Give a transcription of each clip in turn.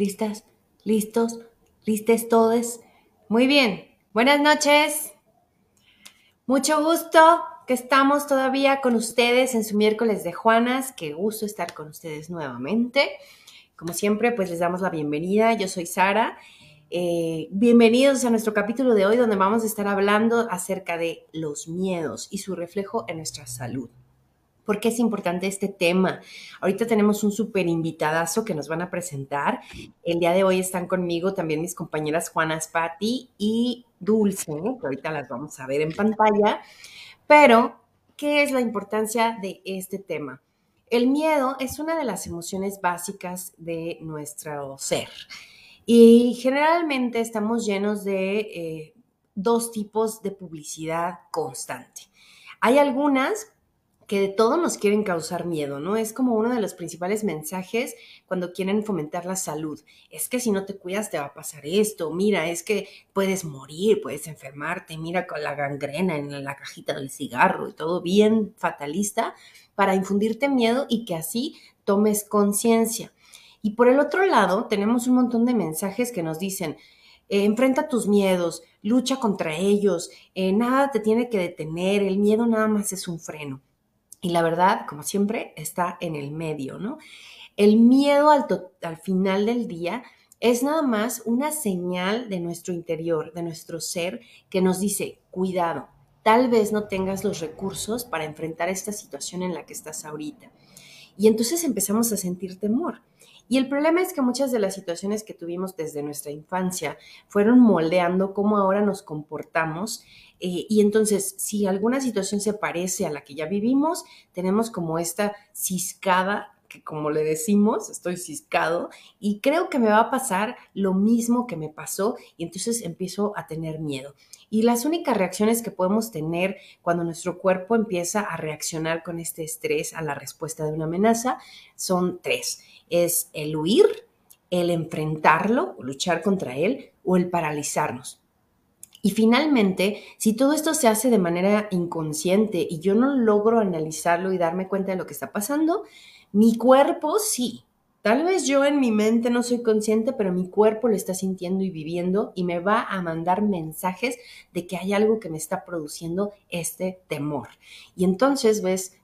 ¿Listas? ¿Listos? ¿Listes todos? Muy bien. Buenas noches. Mucho gusto que estamos todavía con ustedes en su miércoles de Juanas. Qué gusto estar con ustedes nuevamente. Como siempre, pues les damos la bienvenida. Yo soy Sara. Eh, bienvenidos a nuestro capítulo de hoy donde vamos a estar hablando acerca de los miedos y su reflejo en nuestra salud. ¿Por qué es importante este tema? Ahorita tenemos un súper invitadazo que nos van a presentar. El día de hoy están conmigo también mis compañeras Juana Spati y Dulce, que ahorita las vamos a ver en pantalla. Pero, ¿qué es la importancia de este tema? El miedo es una de las emociones básicas de nuestro ser. Y generalmente estamos llenos de eh, dos tipos de publicidad constante. Hay algunas que de todo nos quieren causar miedo, ¿no? Es como uno de los principales mensajes cuando quieren fomentar la salud. Es que si no te cuidas te va a pasar esto, mira, es que puedes morir, puedes enfermarte, mira con la gangrena en la cajita del cigarro y todo bien fatalista para infundirte miedo y que así tomes conciencia. Y por el otro lado, tenemos un montón de mensajes que nos dicen, eh, enfrenta tus miedos, lucha contra ellos, eh, nada te tiene que detener, el miedo nada más es un freno. Y la verdad, como siempre, está en el medio, ¿no? El miedo al, al final del día es nada más una señal de nuestro interior, de nuestro ser, que nos dice, cuidado, tal vez no tengas los recursos para enfrentar esta situación en la que estás ahorita. Y entonces empezamos a sentir temor. Y el problema es que muchas de las situaciones que tuvimos desde nuestra infancia fueron moldeando cómo ahora nos comportamos. Eh, y entonces, si alguna situación se parece a la que ya vivimos, tenemos como esta ciscada que como le decimos, estoy ciscado y creo que me va a pasar lo mismo que me pasó y entonces empiezo a tener miedo. Y las únicas reacciones que podemos tener cuando nuestro cuerpo empieza a reaccionar con este estrés a la respuesta de una amenaza son tres es el huir, el enfrentarlo, luchar contra él, o el paralizarnos. Y finalmente, si todo esto se hace de manera inconsciente y yo no logro analizarlo y darme cuenta de lo que está pasando, mi cuerpo sí. Tal vez yo en mi mente no soy consciente, pero mi cuerpo lo está sintiendo y viviendo y me va a mandar mensajes de que hay algo que me está produciendo este temor. Y entonces ves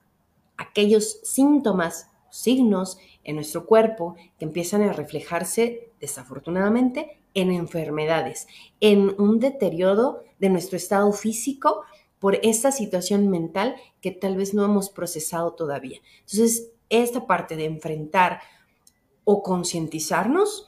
aquellos síntomas, signos en nuestro cuerpo que empiezan a reflejarse, desafortunadamente, en enfermedades, en un deterioro de nuestro estado físico por esta situación mental que tal vez no hemos procesado todavía. Entonces, esta parte de enfrentar o concientizarnos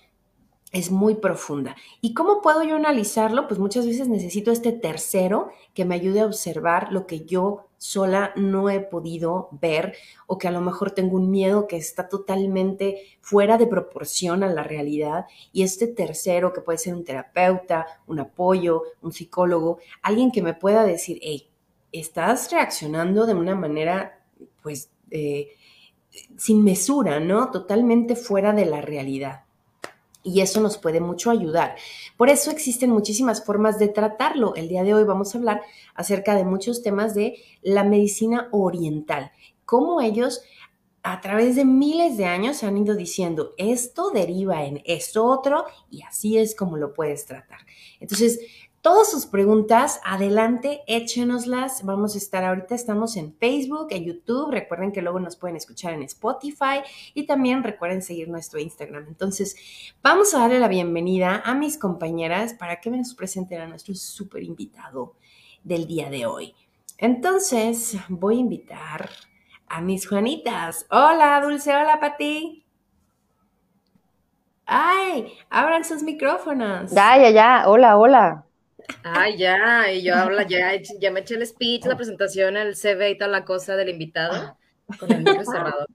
es muy profunda. ¿Y cómo puedo yo analizarlo? Pues muchas veces necesito este tercero que me ayude a observar lo que yo sola no he podido ver o que a lo mejor tengo un miedo que está totalmente fuera de proporción a la realidad y este tercero que puede ser un terapeuta, un apoyo, un psicólogo, alguien que me pueda decir, hey, estás reaccionando de una manera pues eh, sin mesura, ¿no? Totalmente fuera de la realidad y eso nos puede mucho ayudar. Por eso existen muchísimas formas de tratarlo. El día de hoy vamos a hablar acerca de muchos temas de la medicina oriental, cómo ellos a través de miles de años han ido diciendo esto deriva en esto otro y así es como lo puedes tratar. Entonces, todas sus preguntas, adelante, échenoslas. Vamos a estar ahorita, estamos en Facebook, en YouTube. Recuerden que luego nos pueden escuchar en Spotify y también recuerden seguir nuestro Instagram. Entonces, vamos a darle la bienvenida a mis compañeras para que nos presenten a nuestro súper invitado del día de hoy. Entonces, voy a invitar a mis Juanitas. Hola, Dulce, hola, Pati. ¡Ay! Abran sus micrófonos. Ya, ya, ya. Hola, hola. Ay, ya, y yo habla, ya, ya me eché el speech, la presentación, el CV y toda la cosa del invitado con el micro cerrado.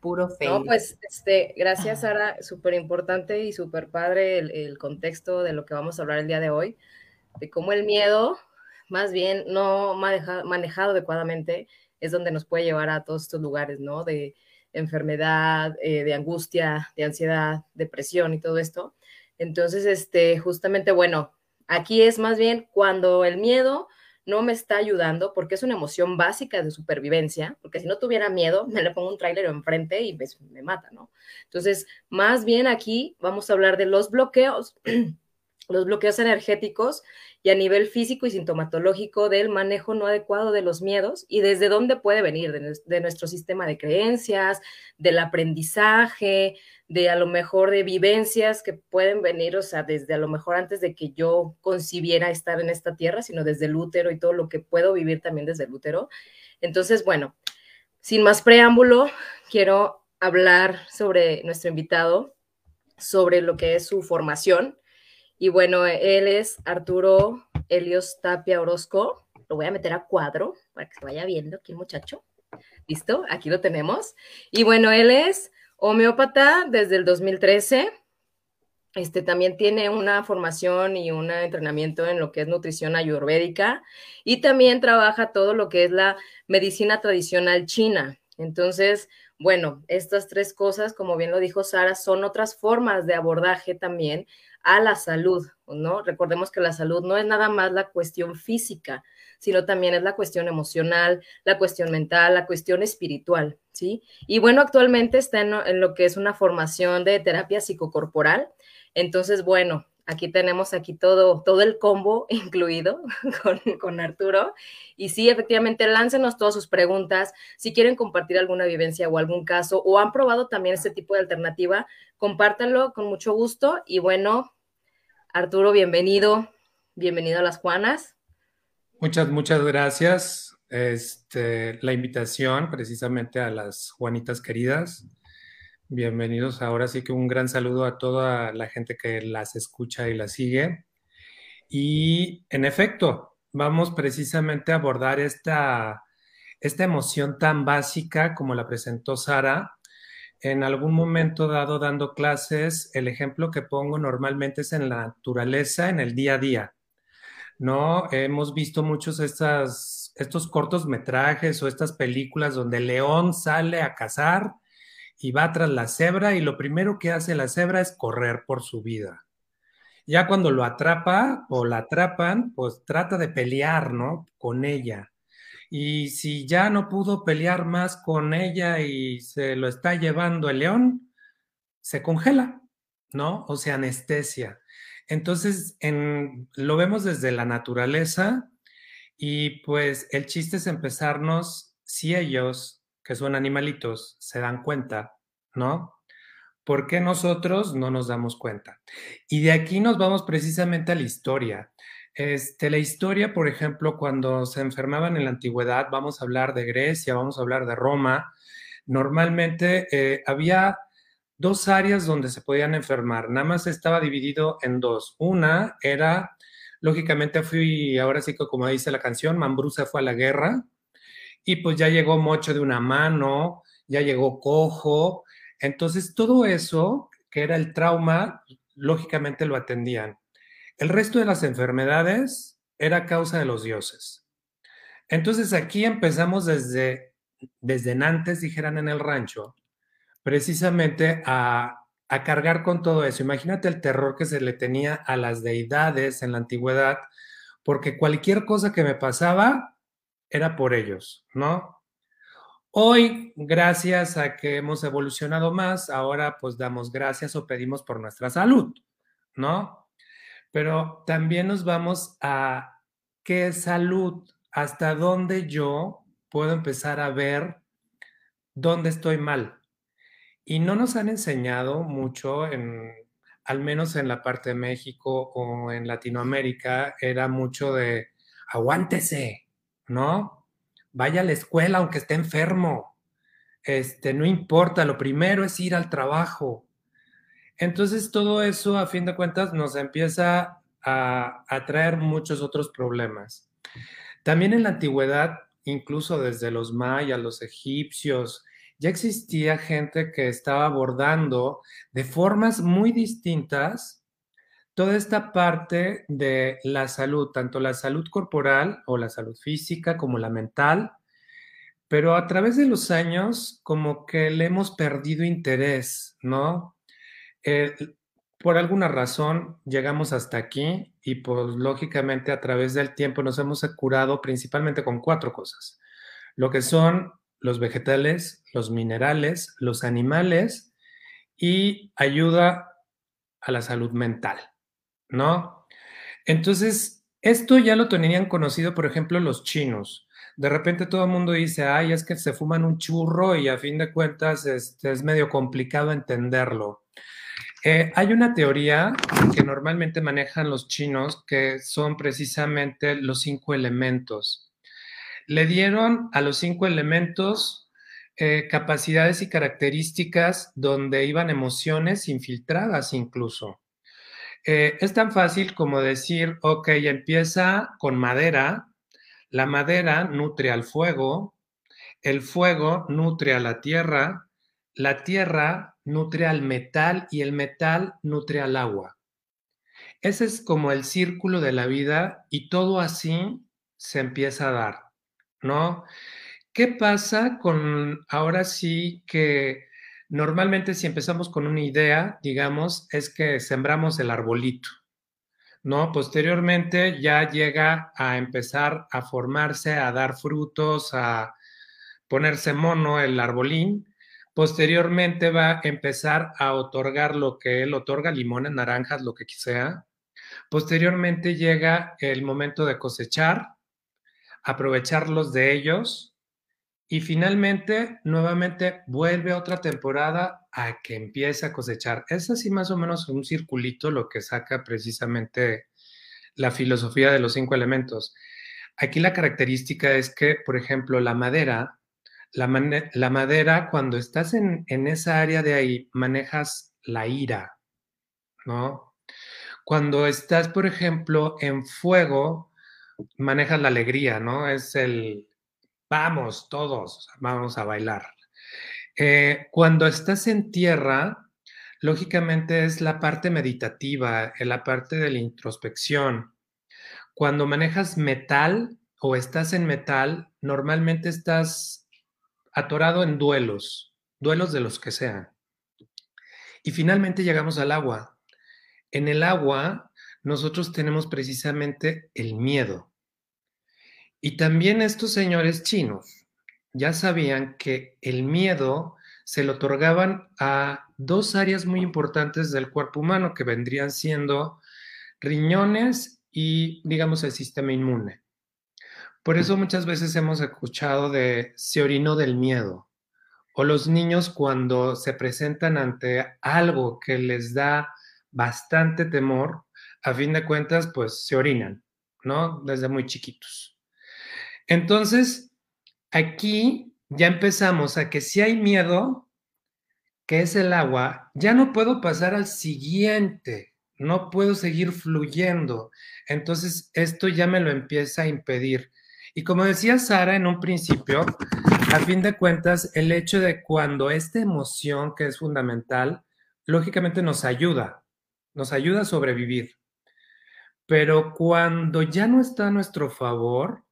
Puro fe. No, pues, este, gracias, Sara, súper importante y súper padre el, contexto de lo que vamos a hablar el día de hoy, de cómo el miedo, más bien no manejado adecuadamente, es donde nos puede llevar a todos estos lugares, ¿no? De enfermedad, eh, de angustia, de ansiedad, depresión y todo esto. Entonces, este, justamente, bueno, Aquí es más bien cuando el miedo no me está ayudando porque es una emoción básica de supervivencia, porque si no tuviera miedo, me le pongo un tráiler enfrente y me, me mata, ¿no? Entonces, más bien aquí vamos a hablar de los bloqueos, los bloqueos energéticos y a nivel físico y sintomatológico del manejo no adecuado de los miedos y desde dónde puede venir, de, nuestro sistema de creencias, del aprendizaje, de a lo mejor de vivencias que pueden venir, o sea, desde a lo mejor antes de que yo concibiera estar en esta tierra, sino desde el útero y todo lo que puedo vivir también desde el útero. Entonces, bueno, sin más preámbulo, quiero hablar sobre nuestro invitado, sobre lo que es su formación y bueno, él es Arturo Helios Tapia Orozco. Lo voy a meter a cuadro para que se vaya viendo aquí el muchacho. ¿Listo? Aquí lo tenemos. Y bueno, él es homeópata desde el 2013. Este también tiene una formación y un entrenamiento en lo que es nutrición ayurvédica y también trabaja todo lo que es la medicina tradicional china. Entonces, bueno, estas tres cosas, como bien lo dijo Sara, son otras formas de abordaje también a la salud, ¿no? Recordemos que la salud no es nada más la cuestión física, sino también es la cuestión emocional, la cuestión mental, la cuestión espiritual, ¿sí? Y bueno, actualmente está en, lo que es una formación de terapia psicocorporal. Entonces, bueno, aquí tenemos aquí todo, todo el combo incluido con, con, Arturo. Y sí, efectivamente, láncenos todas sus preguntas. Si quieren compartir alguna vivencia o algún caso o han probado también este tipo de alternativa, compártanlo con mucho gusto. Y bueno, Arturo, bienvenido, bienvenido a las Juanas. Muchas, muchas gracias. Este, la invitación precisamente a las Juanitas queridas. Bienvenidos. Ahora sí que un gran saludo a toda la gente que las escucha y las sigue. Y en efecto, vamos precisamente a abordar esta, esta emoción tan básica como la presentó Sara, en algún momento dado dando clases, el ejemplo que pongo normalmente es en la naturaleza, en el día a día. ¿No? Hemos visto muchos estas, estos cortos metrajes o estas películas donde el león sale a cazar y va tras la cebra y lo primero que hace la cebra es correr por su vida. Ya cuando lo atrapa o la atrapan, pues trata de pelear, ¿no? Con ella y si ya no pudo pelear más con ella y se lo está llevando el león, se congela, ¿no? O sea, anestesia. Entonces, lo vemos desde la naturaleza y pues el chiste es empezarnos, si ellos, que son animalitos, se dan cuenta, ¿no? ¿Por qué nosotros no nos damos cuenta? Y de aquí nos vamos precisamente a la historia. Este, la historia, por ejemplo, cuando se enfermaban en la antigüedad, vamos a hablar de Grecia, vamos a hablar de Roma, normalmente eh, había dos áreas donde se podían enfermar, nada más estaba dividido en dos. Una era, lógicamente fui, ahora sí que como dice la canción, Mambrusa fue a la guerra y pues ya llegó mocho de una mano, ya llegó cojo, entonces todo eso, que era el trauma, lógicamente lo atendían. El resto de las enfermedades era causa de los dioses. Entonces aquí empezamos desde, desde antes, dijeran en el rancho, precisamente a, a cargar con todo eso. Imagínate el terror que se le tenía a las deidades en la antigüedad, porque cualquier cosa que me pasaba era por ellos, ¿no? Hoy, gracias a que hemos evolucionado más, ahora pues damos gracias o pedimos por nuestra salud, ¿no? Pero también nos vamos a qué salud, hasta dónde yo puedo empezar a ver dónde estoy mal. Y no nos han enseñado mucho, en, al menos en la parte de México o en Latinoamérica, era mucho de aguántese, ¿no? Vaya a la escuela aunque esté enfermo. Este, no importa, lo primero es ir al trabajo. Entonces todo eso, a fin de cuentas, nos empieza a, traer muchos otros problemas. También en la antigüedad, incluso desde los mayas, los egipcios, ya existía gente que estaba abordando de formas muy distintas toda esta parte de la salud, tanto la salud corporal o la salud física como la mental, pero a través de los años como que le hemos perdido interés, ¿no? Eh, por alguna razón llegamos hasta aquí y pues lógicamente a través del tiempo nos hemos curado principalmente con cuatro cosas. Lo que son los vegetales, los minerales, los animales y ayuda a la salud mental, ¿no? Entonces, esto ya lo tenían conocido, por ejemplo, los chinos. De repente todo el mundo dice, ay, es que se fuman un churro y a fin de cuentas este, es medio complicado entenderlo. Eh, hay una teoría que normalmente manejan los chinos que son precisamente los cinco elementos. Le dieron a los cinco elementos eh, capacidades y características donde iban emociones infiltradas incluso. Eh, es tan fácil como decir, ok, empieza con madera, la madera nutre al fuego, el fuego nutre a la tierra, la tierra nutre al metal y el metal nutre al agua. Ese es como el círculo de la vida y todo así se empieza a dar, ¿no? ¿Qué pasa con ahora sí que normalmente si empezamos con una idea, digamos, es que sembramos el arbolito, ¿no? Posteriormente ya llega a empezar a formarse, a dar frutos, a ponerse mono el arbolín Posteriormente va a empezar a otorgar lo que él otorga, limones, naranjas, lo que sea. Posteriormente llega el momento de cosechar, aprovecharlos de ellos y finalmente nuevamente vuelve otra temporada a que empiece a cosechar. Es así más o menos un circulito lo que saca precisamente la filosofía de los cinco elementos. Aquí la característica es que, por ejemplo, la madera la, madera, cuando estás en, en, esa área de ahí, manejas la ira, ¿no? Cuando estás, por ejemplo, en fuego, manejas la alegría, ¿no? Es el, vamos, todos, vamos a bailar. Eh, cuando estás en tierra, lógicamente es la parte meditativa, la parte de la introspección. Cuando manejas metal o estás en metal, normalmente estás atorado en duelos, duelos de los que sean. Y finalmente llegamos al agua. En el agua nosotros tenemos precisamente el miedo. Y también estos señores chinos ya sabían que el miedo se lo otorgaban a dos áreas muy importantes del cuerpo humano que vendrían siendo riñones y, digamos, el sistema inmune. Por eso muchas veces hemos escuchado de se orinó del miedo o los niños cuando se presentan ante algo que les da bastante temor, a fin de cuentas, pues se orinan, ¿no? Desde muy chiquitos. Entonces, aquí ya empezamos a que si hay miedo, que es el agua, ya no puedo pasar al siguiente, no puedo seguir fluyendo. Entonces, esto ya me lo empieza a impedir. Y como decía Sara en un principio, a fin de cuentas, el hecho de cuando esta emoción que es fundamental, lógicamente nos ayuda, nos ayuda a sobrevivir. Pero cuando ya no está a nuestro favor,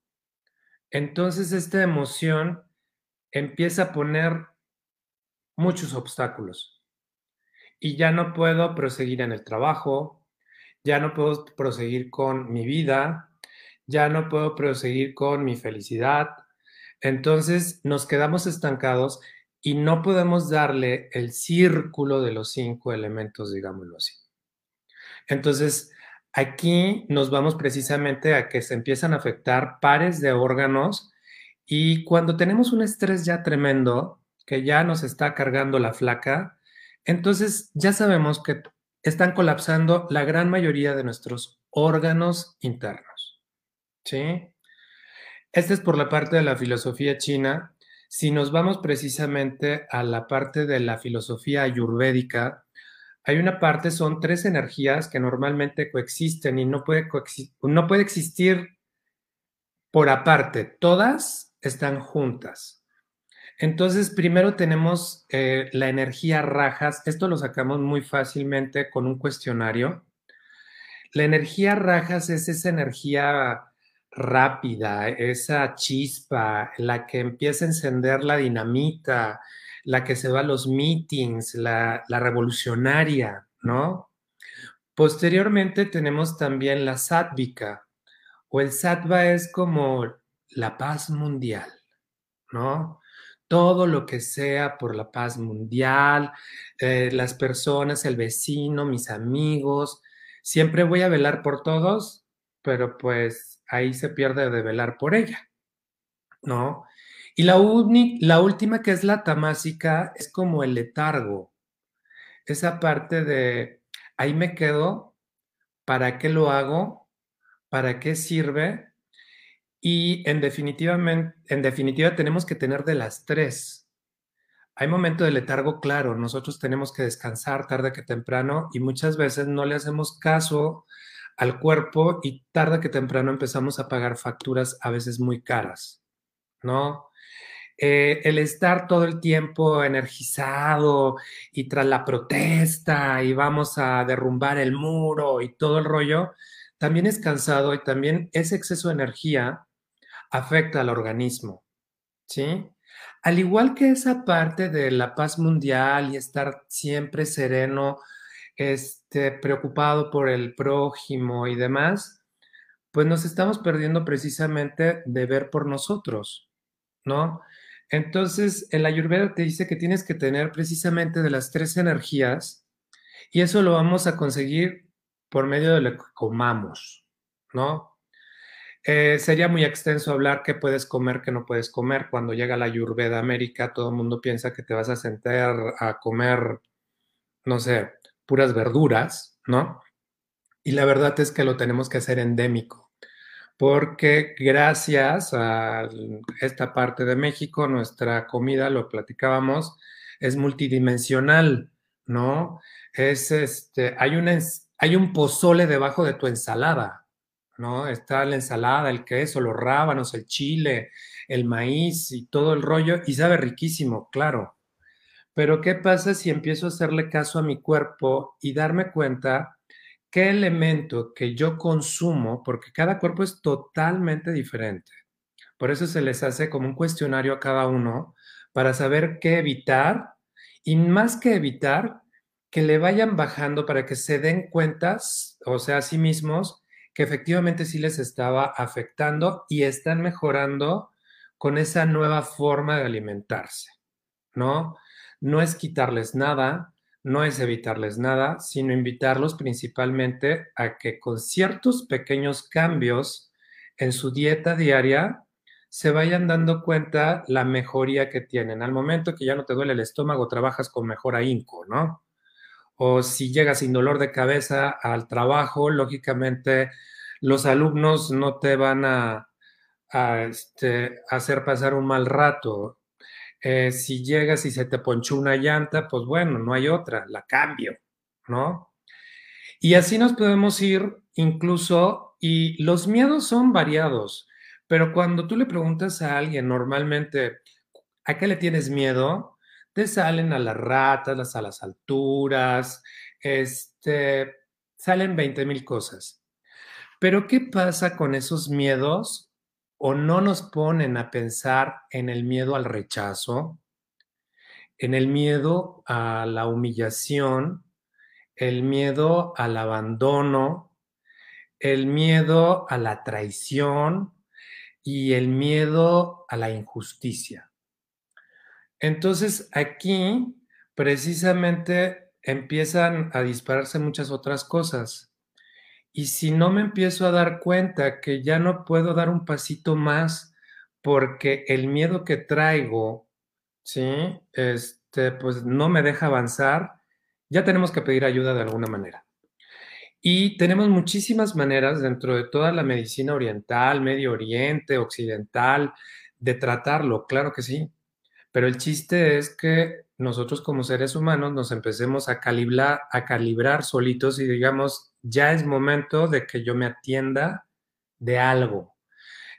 entonces esta emoción empieza a poner muchos obstáculos. Y ya no puedo proseguir en el trabajo, ya no puedo proseguir con mi vida, ya no puedo proseguir con mi felicidad. Entonces nos quedamos estancados y no podemos darle el círculo de los cinco elementos, digámoslo así. Entonces, aquí nos vamos precisamente a que se empiezan a afectar pares de órganos y cuando tenemos un estrés ya tremendo, que ya nos está cargando la flaca, entonces ya sabemos que están colapsando la gran mayoría de nuestros órganos internos. ¿Sí? Este es por la parte de la filosofía china. Si nos vamos precisamente a la parte de la filosofía ayurvédica, hay una parte, son tres energías que normalmente coexisten y no puede, no puede existir por aparte, todas están juntas. Entonces, primero tenemos eh, la energía rajas, esto lo sacamos muy fácilmente con un cuestionario. La energía rajas es esa energía rápida, esa chispa, la que empieza a encender la dinamita, la que se va a los meetings, la, revolucionaria, ¿no? Posteriormente tenemos también la sátvica, o el sattva es como la paz mundial, ¿no? Todo lo que sea por la paz mundial, eh, las personas, el vecino, mis amigos, siempre voy a velar por todos, pero pues ahí se pierde de velar por ella, ¿no? Y la, última que es la tamásica es como el letargo, esa parte de ahí me quedo, ¿para qué lo hago? ¿Para qué sirve? Y en en definitiva tenemos que tener de las tres. Hay momento de letargo, claro, nosotros tenemos que descansar tarde que temprano y muchas veces no le hacemos caso al cuerpo y tarde que temprano empezamos a pagar facturas a veces muy caras, ¿no? Eh, el estar todo el tiempo energizado y tras la protesta y vamos a derrumbar el muro y todo el rollo, también es cansado y también ese exceso de energía afecta al organismo, ¿sí? Al igual que esa parte de la paz mundial y estar siempre sereno, este, preocupado por el prójimo y demás, pues nos estamos perdiendo precisamente de ver por nosotros, ¿no? Entonces, el Ayurveda te dice que tienes que tener precisamente de las tres energías y eso lo vamos a conseguir por medio de lo que comamos, ¿no? Eh, sería muy extenso hablar qué puedes comer, qué no puedes comer. Cuando llega la Ayurveda América, todo el mundo piensa que te vas a sentar a comer, no sé, puras verduras, ¿no? Y la verdad es que lo tenemos que hacer endémico porque gracias a esta parte de México, nuestra comida, lo platicábamos, es multidimensional, ¿no? Es este, hay, una, hay un pozole debajo de tu ensalada, ¿no? Está la ensalada, el queso, los rábanos, el chile, el maíz y todo el rollo, y sabe riquísimo, claro. Pero ¿qué pasa si empiezo a hacerle caso a mi cuerpo y darme cuenta qué elemento que yo consumo, porque cada cuerpo es totalmente diferente. Por eso se les hace como un cuestionario a cada uno para saber qué evitar y más que evitar, que le vayan bajando para que se den cuentas, o sea, a sí mismos, que efectivamente sí les estaba afectando y están mejorando con esa nueva forma de alimentarse, ¿no? No es quitarles nada, no es evitarles nada, sino invitarlos principalmente a que con ciertos pequeños cambios en su dieta diaria se vayan dando cuenta la mejoría que tienen. Al momento que ya no te duele el estómago, trabajas con mejor ahínco, ¿no? O si llegas sin dolor de cabeza al trabajo, lógicamente los alumnos no te van a, este, hacer pasar un mal rato. Eh, si llegas y se te ponchó una llanta, pues bueno, no hay otra, la cambio, ¿no? Y así nos podemos ir incluso, y los miedos son variados, pero cuando tú le preguntas a alguien normalmente, ¿a qué le tienes miedo? Te salen a las ratas, a las alturas, este, salen 20 mil cosas. Pero ¿qué pasa con esos miedos o no nos ponen a pensar en el miedo al rechazo, en el miedo a la humillación, el miedo al abandono, el miedo a la traición y el miedo a la injusticia. Entonces aquí precisamente empiezan a dispararse muchas otras cosas. Y si no me empiezo a dar cuenta que ya no puedo dar un pasito más porque el miedo que traigo, ¿sí? Este, pues no me deja avanzar, ya tenemos que pedir ayuda de alguna manera. Y tenemos muchísimas maneras dentro de toda la medicina oriental, Medio Oriente, occidental, de tratarlo, claro que sí. Pero el chiste es que nosotros como seres humanos nos empecemos a calibrar, a calibrar solitos y digamos, ya es momento de que yo me atienda de algo.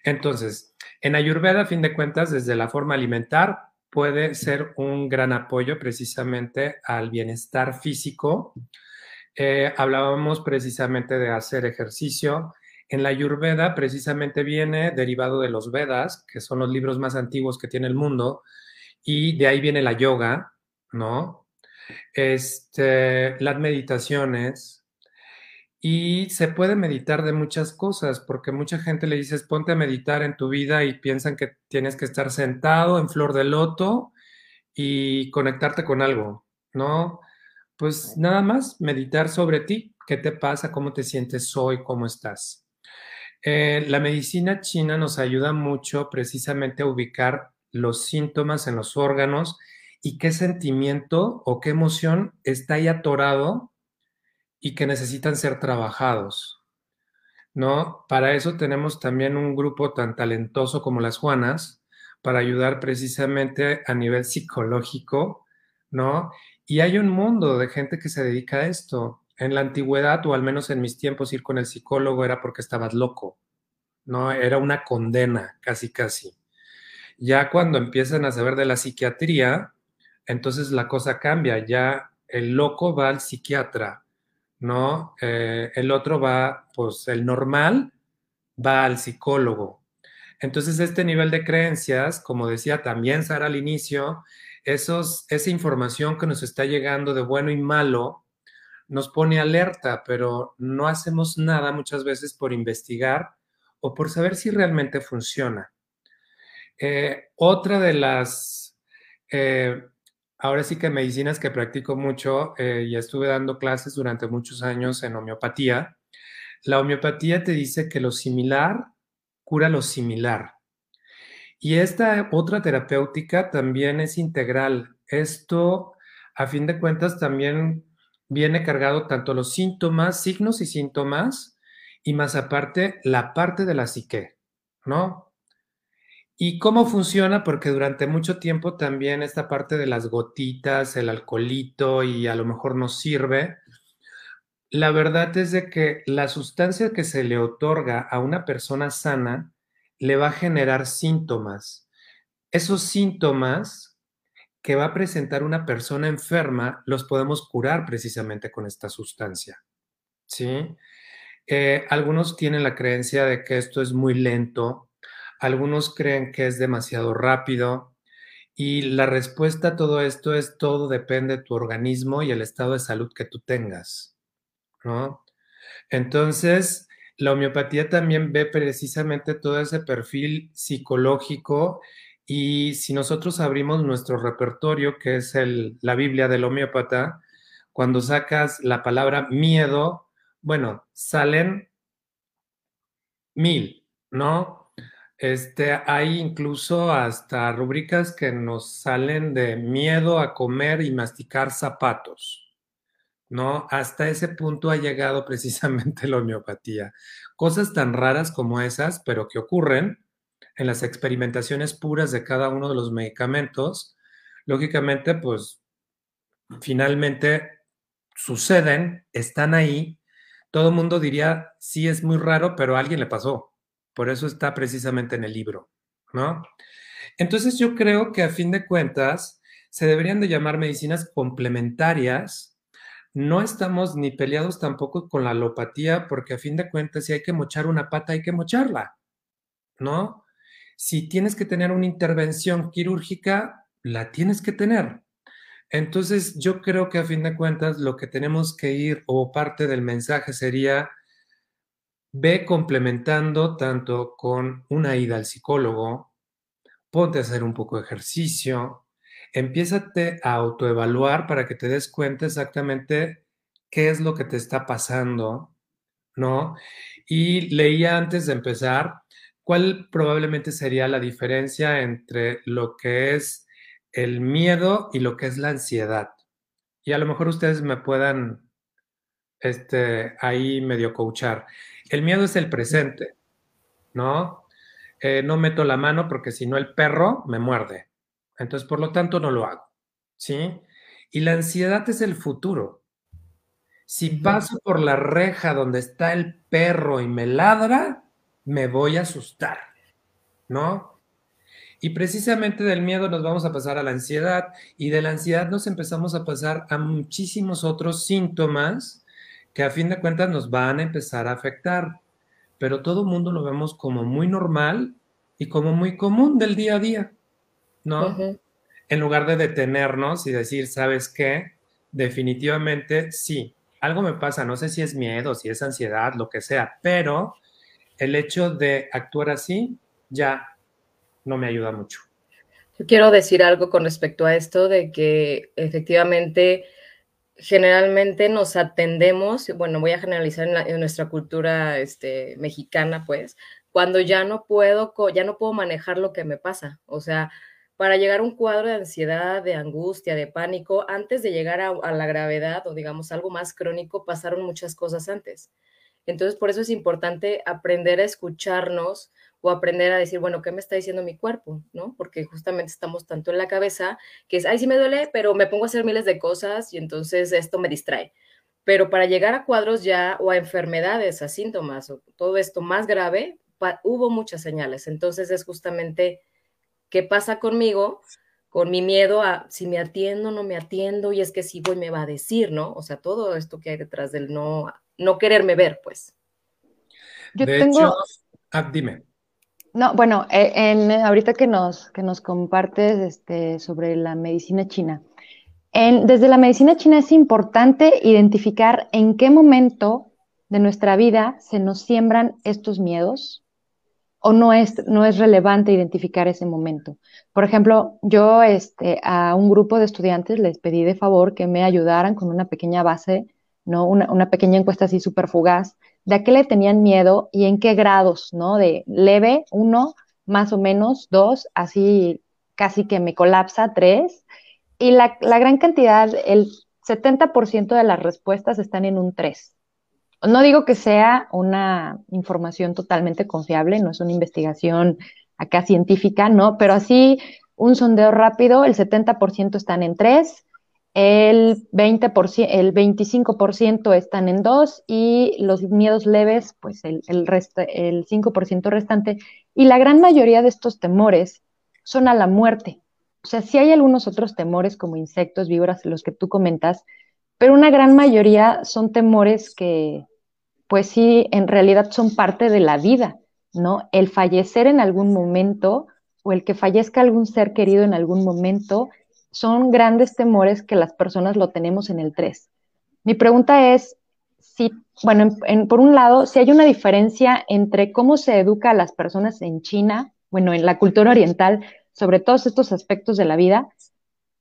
Entonces, en Ayurveda, a fin de cuentas, desde la forma alimentar, puede ser un gran apoyo precisamente al bienestar físico. Eh, hablábamos precisamente de hacer ejercicio. En la Ayurveda precisamente viene derivado de los Vedas, que son los libros más antiguos que tiene el mundo, y de ahí viene la yoga, ¿no? Este, las meditaciones, Y se puede meditar de muchas cosas, porque mucha gente le dices, ponte a meditar en tu vida y piensan que tienes que estar sentado en flor de loto y conectarte con algo, ¿no? Pues nada más meditar sobre ti, qué te pasa, cómo te sientes hoy, cómo estás. Eh, la medicina china nos ayuda mucho precisamente a ubicar los síntomas en los órganos y qué sentimiento o qué emoción está ahí atorado y que necesitan ser trabajados. ¿No? Para eso tenemos también un grupo tan talentoso como las Juanas, para ayudar precisamente a nivel psicológico, ¿no? Y hay un mundo de gente que se dedica a esto. En la antigüedad, o al menos en mis tiempos, ir con el psicólogo era porque estabas loco, ¿no? Era una condena, casi, casi. Ya cuando empiezan a saber de la psiquiatría, entonces la cosa cambia. Ya el loco va al psiquiatra, ¿no? Eh, el otro va, pues el normal va al psicólogo. Entonces este nivel de creencias, como decía también Sara al inicio, esos, esa información que nos está llegando de bueno y malo nos pone alerta, pero no hacemos nada muchas veces por investigar o por saber si realmente funciona. Eh, otra de las eh, ahora sí que medicinas que practico mucho eh, y estuve dando clases durante muchos años en homeopatía. La homeopatía te dice que lo similar cura lo similar. Y esta otra terapéutica también es integral. Esto, a fin de cuentas, también viene cargado tanto los síntomas, signos y síntomas, y más aparte la parte de la psique, ¿no? ¿Y cómo funciona? Porque durante mucho tiempo también esta parte de las gotitas, el alcoholito y a lo mejor nos sirve. La verdad es de que la sustancia que se le otorga a una persona sana le va a generar síntomas. Esos síntomas que va a presentar una persona enferma los podemos curar precisamente con esta sustancia. ¿Sí? Eh, algunos tienen la creencia de que esto es muy lento, algunos creen que es demasiado rápido y la respuesta a todo esto es todo depende de tu organismo y el estado de salud que tú tengas, ¿no? Entonces, la homeopatía también ve precisamente todo ese perfil psicológico y si nosotros abrimos nuestro repertorio, que es el, la Biblia del homeópata, cuando sacas la palabra miedo, bueno, salen mil, ¿no? Este, hay incluso hasta rúbricas que nos salen de miedo a comer y masticar zapatos, ¿no? Hasta ese punto ha llegado precisamente la homeopatía. Cosas tan raras como esas, pero que ocurren en las experimentaciones puras de cada uno de los medicamentos, lógicamente, pues finalmente suceden, están ahí. Todo el mundo diría, sí es muy raro, pero a alguien le pasó. Por eso está precisamente en el libro, ¿no? Entonces yo creo que a fin de cuentas se deberían de llamar medicinas complementarias. No estamos ni peleados tampoco con la alopatía, porque a fin de cuentas si hay que mochar una pata, hay que mocharla, ¿no? Si tienes que tener una intervención quirúrgica, la tienes que tener. Entonces yo creo que a fin de cuentas lo que tenemos que ir o parte del mensaje sería ve complementando tanto con una ida al psicólogo, ponte a hacer un poco de ejercicio, empiézate a autoevaluar para que te des cuenta exactamente qué es lo que te está pasando, ¿no? Y leía antes de empezar cuál probablemente sería la diferencia entre lo que es el miedo y lo que es la ansiedad. Y a lo mejor ustedes me puedan este, ahí medio coachar. El miedo es el presente, ¿no? Eh, no meto la mano porque si no el perro me muerde. Entonces, por lo tanto, no lo hago, ¿sí? Y la ansiedad es el futuro. Si paso por la reja donde está el perro y me ladra, me voy a asustar, ¿no? Y precisamente del miedo nos vamos a pasar a la ansiedad y de la ansiedad nos empezamos a pasar a muchísimos otros síntomas que a fin de cuentas nos van a empezar a afectar, pero todo el mundo lo vemos como muy normal y como muy común del día a día, ¿no? En lugar de detenernos y decir, ¿sabes qué? Definitivamente sí, algo me pasa, no sé si es miedo, si es ansiedad, lo que sea, pero el hecho de actuar así ya no me ayuda mucho. Yo quiero decir algo con respecto a esto de que efectivamente generalmente nos atendemos, bueno, voy a generalizar en, nuestra cultura este, mexicana, pues, cuando ya no puedo, ya no puedo manejar lo que me pasa. O sea, para llegar a un cuadro de ansiedad, de angustia, de pánico, antes de llegar a, a la gravedad o digamos algo más crónico, pasaron muchas cosas antes. Entonces, por eso es importante aprender a escucharnos, o aprender a decir, bueno, ¿qué me está diciendo mi cuerpo? ¿No? Porque justamente estamos tanto en la cabeza que es, ay, sí me duele, pero me pongo a hacer miles de cosas y entonces esto me distrae. Pero para llegar a cuadros ya o a enfermedades, a síntomas o todo esto más grave, hubo muchas señales. Entonces es justamente qué pasa conmigo, con mi miedo a si me atiendo, no me atiendo, y es que si voy me va a decir, ¿no? O sea, todo esto que hay detrás del no, no quererme ver, pues. Yo tengo... ah, dime. No, bueno, eh, en, ahorita que nos, que nos compartes este, sobre la medicina china, en, desde la medicina china es importante identificar en qué momento de nuestra vida se nos siembran estos miedos o no es, no es relevante identificar ese momento. Por ejemplo, yo este, a un grupo de estudiantes les pedí de favor que me ayudaran con una pequeña base, ¿no? una, una pequeña encuesta así súper fugaz de a qué le tenían miedo y en qué grados, ¿no? De leve, uno, más o menos, dos, así casi que me colapsa, tres. Y la, gran cantidad, el 70% de las respuestas están en un tres. No digo que sea una información totalmente confiable, no es una investigación acá científica, ¿no? Pero así, un sondeo rápido, el 70% están en tres, el 20%, el 25% están en dos y los miedos leves, pues el, el, el 5% restante. Y la gran mayoría de estos temores son a la muerte. O sea, sí hay algunos otros temores como insectos, víboras, los que tú comentas, pero una gran mayoría son temores que, pues sí, en realidad son parte de la vida, ¿no? El fallecer en algún momento o el que fallezca algún ser querido en algún momento son grandes temores que las personas lo tenemos en el 3. Mi pregunta es si, bueno, por un lado, si hay una diferencia entre cómo se educa a las personas en China, bueno, en la cultura oriental, sobre todos estos aspectos de la vida,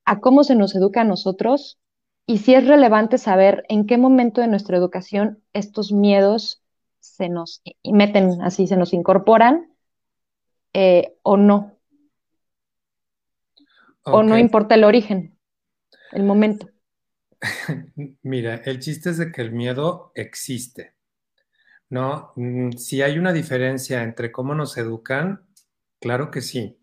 a cómo se nos educa a nosotros y si es relevante saber en qué momento de nuestra educación estos miedos se nos meten así, se nos incorporan eh, o no. ¿O no importa el origen, el momento? Mira, el chiste es de que el miedo existe, ¿no? Mm, si hay una diferencia entre cómo nos educan, claro que sí.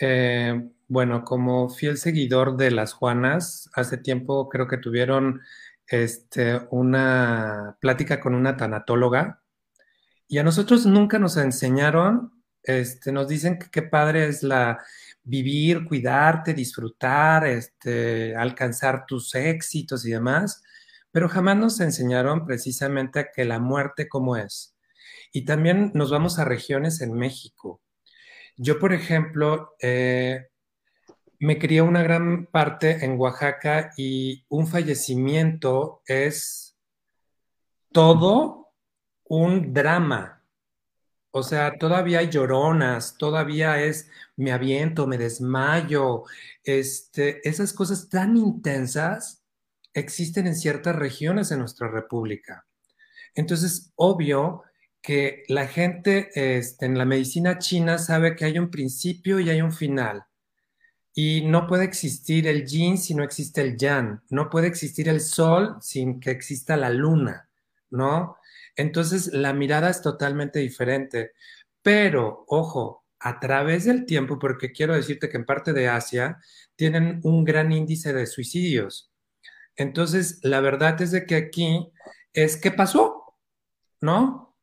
Eh, bueno, como fiel seguidor de las Juanas, hace tiempo creo que tuvieron este, una plática con una tanatóloga y a nosotros nunca nos enseñaron, este, nos dicen que qué padre es la vivir, cuidarte, disfrutar, este, alcanzar tus éxitos y demás, pero jamás nos enseñaron precisamente que la muerte cómo es. Y también nos vamos a regiones en México. Yo, por ejemplo, eh, me crié una gran parte en Oaxaca y un fallecimiento es todo un drama o sea, todavía hay lloronas, todavía es me aviento, me desmayo. Este, esas cosas tan intensas existen en ciertas regiones de nuestra república. Entonces, obvio que la gente este, en la medicina china sabe que hay un principio y hay un final. Y no puede existir el yin si no existe el yang. No puede existir el sol sin que exista la luna, ¿no? Entonces, la mirada es totalmente diferente. Pero, ojo, a través del tiempo, porque quiero decirte que en parte de Asia tienen un gran índice de suicidios. Entonces, la verdad es de que aquí es qué pasó, ¿no?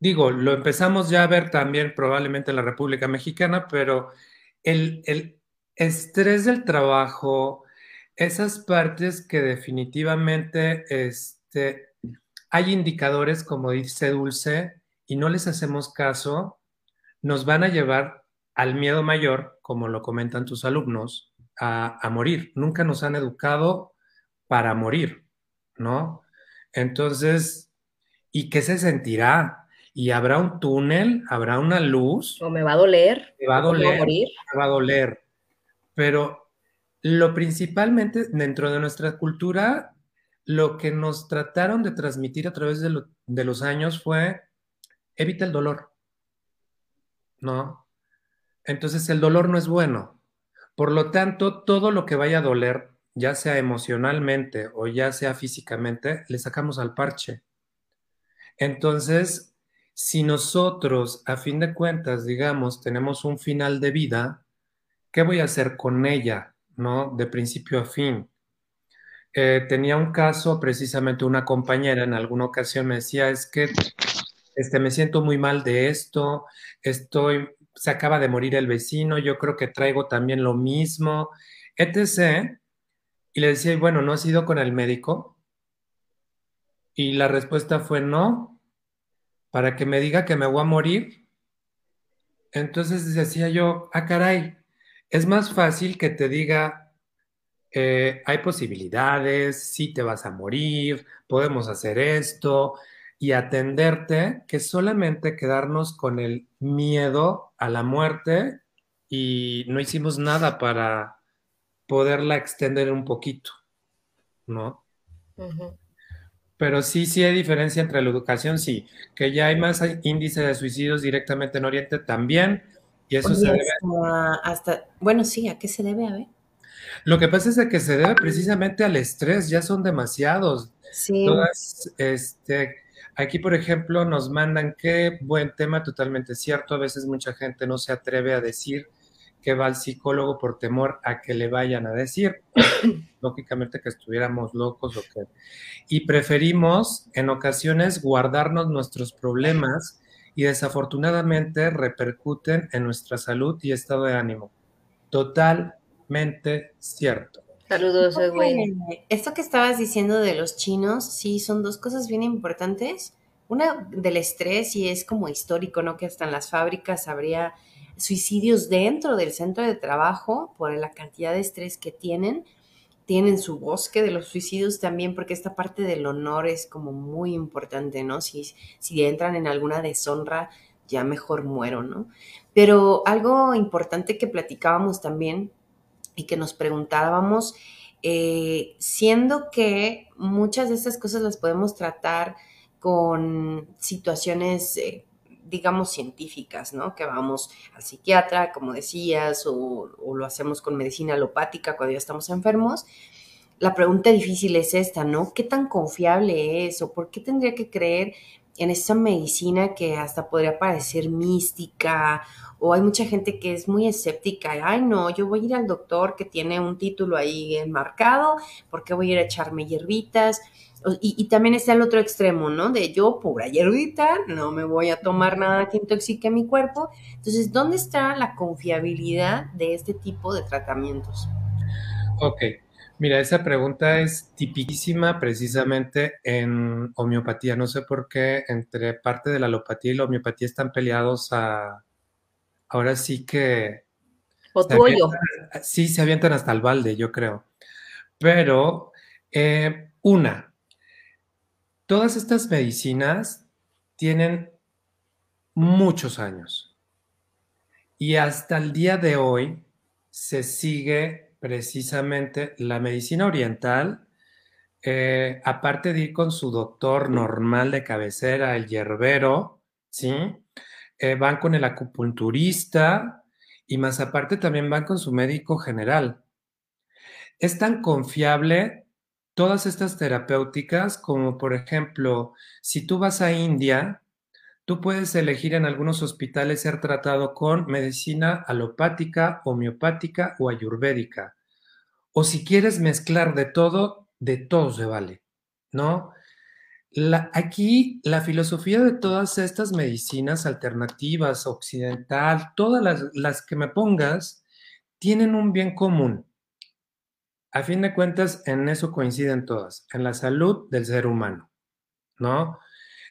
Digo, lo empezamos ya a ver también probablemente en la República Mexicana, pero el, el estrés del trabajo, esas partes que definitivamente este, hay indicadores, como dice Dulce, y no les hacemos caso, nos van a llevar al miedo mayor, como lo comentan tus alumnos, a, morir. Nunca nos han educado para morir, ¿no? Entonces, ¿y qué se sentirá? ¿Y habrá un túnel? ¿Habrá una luz? ¿O me va a doler? ¿Me va a doler? morir? Me va a doler. Pero lo principalmente dentro de nuestra cultura, lo que nos trataron de transmitir a través de, lo, de los años fue evita el dolor. ¿No? Entonces el dolor no es bueno. Por lo tanto, todo lo que vaya a doler, ya sea emocionalmente o ya sea físicamente, le sacamos al parche. Entonces, si nosotros, a fin de cuentas, digamos, tenemos un final de vida, ¿qué voy a hacer con ella? ¿No? De principio a fin. Eh, tenía un caso, precisamente una compañera en alguna ocasión me decía, es que este, me siento muy mal de esto, estoy se acaba de morir el vecino, yo creo que traigo también lo mismo, etc. Y le decía, bueno, ¿no has ido con el médico? Y la respuesta fue no, para que me diga que me voy a morir. Entonces decía yo, ah, caray, es más fácil que te diga, eh, hay posibilidades, sí te vas a morir, podemos hacer esto, y atenderte que solamente quedarnos con el miedo a la muerte y no hicimos nada para poderla extender un poquito, ¿no? Pero sí, sí hay diferencia entre la educación, sí, que ya hay más índice de suicidios directamente en Oriente también, y eso se debe... Hasta, bueno, sí, ¿a qué se debe? A ver. Lo que pasa es que se debe precisamente al estrés, ya son demasiados. Sí. Todas, este, Aquí, por ejemplo, nos mandan qué buen tema, totalmente cierto. A veces mucha gente no se atreve a decir que va al psicólogo por temor a que le vayan a decir. Lógicamente que estuviéramos locos o qué. Y preferimos en ocasiones guardarnos nuestros problemas y desafortunadamente repercuten en nuestra salud y estado de ánimo. Totalmente cierto. Saludos, Edwin. Esto que estabas diciendo de los chinos, sí, son dos cosas bien importantes. Una del estrés, y es como histórico, ¿no? Que hasta en las fábricas habría suicidios dentro del centro de trabajo por la cantidad de estrés que tienen. Tienen su bosque de los suicidios también, porque esta parte del honor es como muy importante, ¿no? Si, si entran en alguna deshonra, ya mejor muero, ¿no? Pero algo importante que platicábamos también y que nos preguntábamos, eh, siendo que muchas de estas cosas las podemos tratar con situaciones, eh, digamos, científicas, ¿no? Que vamos al psiquiatra, como decías, o, o, lo hacemos con medicina alopática cuando ya estamos enfermos. La pregunta difícil es esta, ¿no? ¿Qué tan confiable es o por qué tendría que creer en esa medicina que hasta podría parecer mística o hay mucha gente que es muy escéptica, ay no, yo voy a ir al doctor que tiene un título ahí enmarcado, porque voy a ir a echarme hierbitas. Y, también está el otro extremo, ¿no? De yo, pura hierbita, no me voy a tomar nada que intoxique mi cuerpo. Entonces, ¿dónde está la confiabilidad de este tipo de tratamientos? Ok, Mira, esa pregunta es tipiquísima precisamente en homeopatía. No sé por qué entre parte de la alopatía y la homeopatía están peleados a... Ahora sí que... O tú o yo. Sí, se avientan hasta el balde, yo creo. Pero, eh, una, todas estas medicinas tienen muchos años. Y hasta el día de hoy se sigue precisamente la medicina oriental, eh, aparte de ir con su doctor normal de cabecera, el hierbero, ¿sí? Eh, van con el acupunturista y más aparte también van con su médico general. Es tan confiable todas estas terapéuticas como, por ejemplo, si tú vas a India, Tú puedes elegir en algunos hospitales ser tratado con medicina alopática, homeopática o ayurvédica. O si quieres mezclar de todo, de todo se vale, ¿no? Aquí la filosofía de todas estas medicinas alternativas, occidental, todas las, las que me pongas, tienen un bien común. A fin de cuentas, en eso coinciden todas, en la salud del ser humano, ¿no?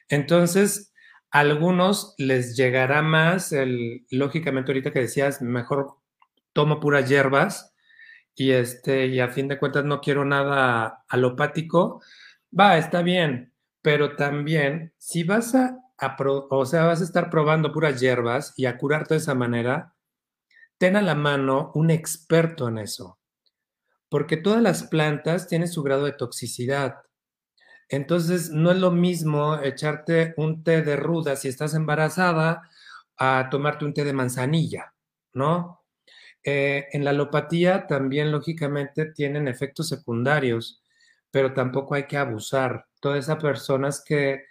Entonces, algunos les llegará más, el, lógicamente ahorita que decías, mejor tomo puras hierbas y, este, y a fin de cuentas no quiero nada alopático. va, está bien, pero también si vas a, o sea, vas a estar probando puras hierbas y a curarte de esa manera, ten a la mano un experto en eso, porque todas las plantas tienen su grado de toxicidad. Entonces, no es lo mismo echarte un té de ruda si estás embarazada a tomarte un té de manzanilla, ¿no? Eh, en la alopatía también, lógicamente, tienen efectos secundarios, pero tampoco hay que abusar. Todas esas personas que,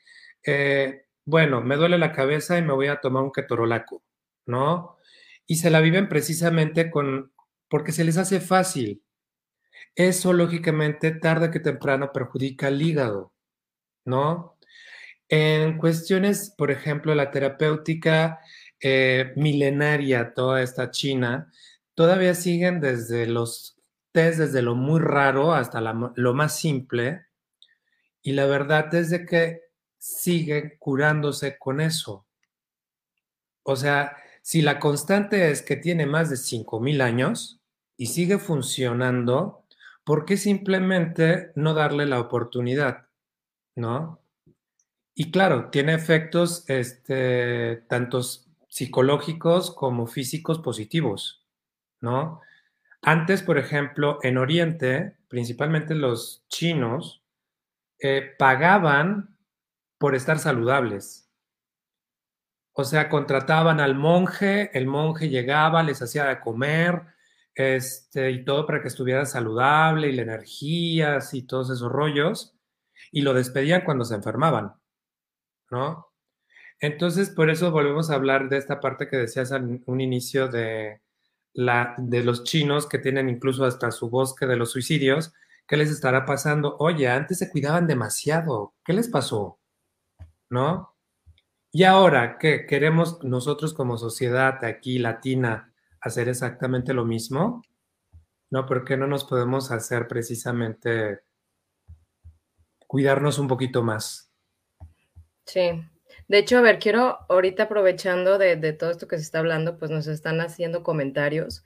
eh, bueno, me duele la cabeza y me voy a tomar un ketorolaco, ¿no? Y se la viven precisamente con, porque se les hace fácil. Eso, lógicamente, tarde que temprano perjudica al hígado, ¿no? En cuestiones, por ejemplo, la terapéutica eh, milenaria, toda esta China, todavía siguen desde los test, desde lo muy raro hasta lo más simple, y la verdad es de que siguen curándose con eso. O sea, si la constante es que tiene más de 5.000 años y sigue funcionando, ¿por qué simplemente no darle la oportunidad? ¿No? Y claro, tiene efectos este, tantos psicológicos como físicos positivos. ¿no? Antes, por ejemplo, en Oriente, principalmente los chinos, eh, pagaban por estar saludables. O sea, contrataban al monje, el monje llegaba, les hacía de comer, este, y todo para que estuviera saludable, y la energía, y todos esos rollos, y lo despedían cuando se enfermaban, ¿no? Entonces, por eso volvemos a hablar de esta parte que decías en un inicio de, la, de los chinos que tienen incluso hasta su bosque de los suicidios, ¿qué les estará pasando? Oye, antes se cuidaban demasiado, ¿qué les pasó? ¿No? Y ahora que queremos nosotros como sociedad aquí latina hacer exactamente lo mismo, ¿no? ¿Por qué no nos podemos hacer precisamente cuidarnos un poquito más? Sí, de hecho, a ver, quiero ahorita aprovechando de, todo esto que se está hablando, pues nos están haciendo comentarios.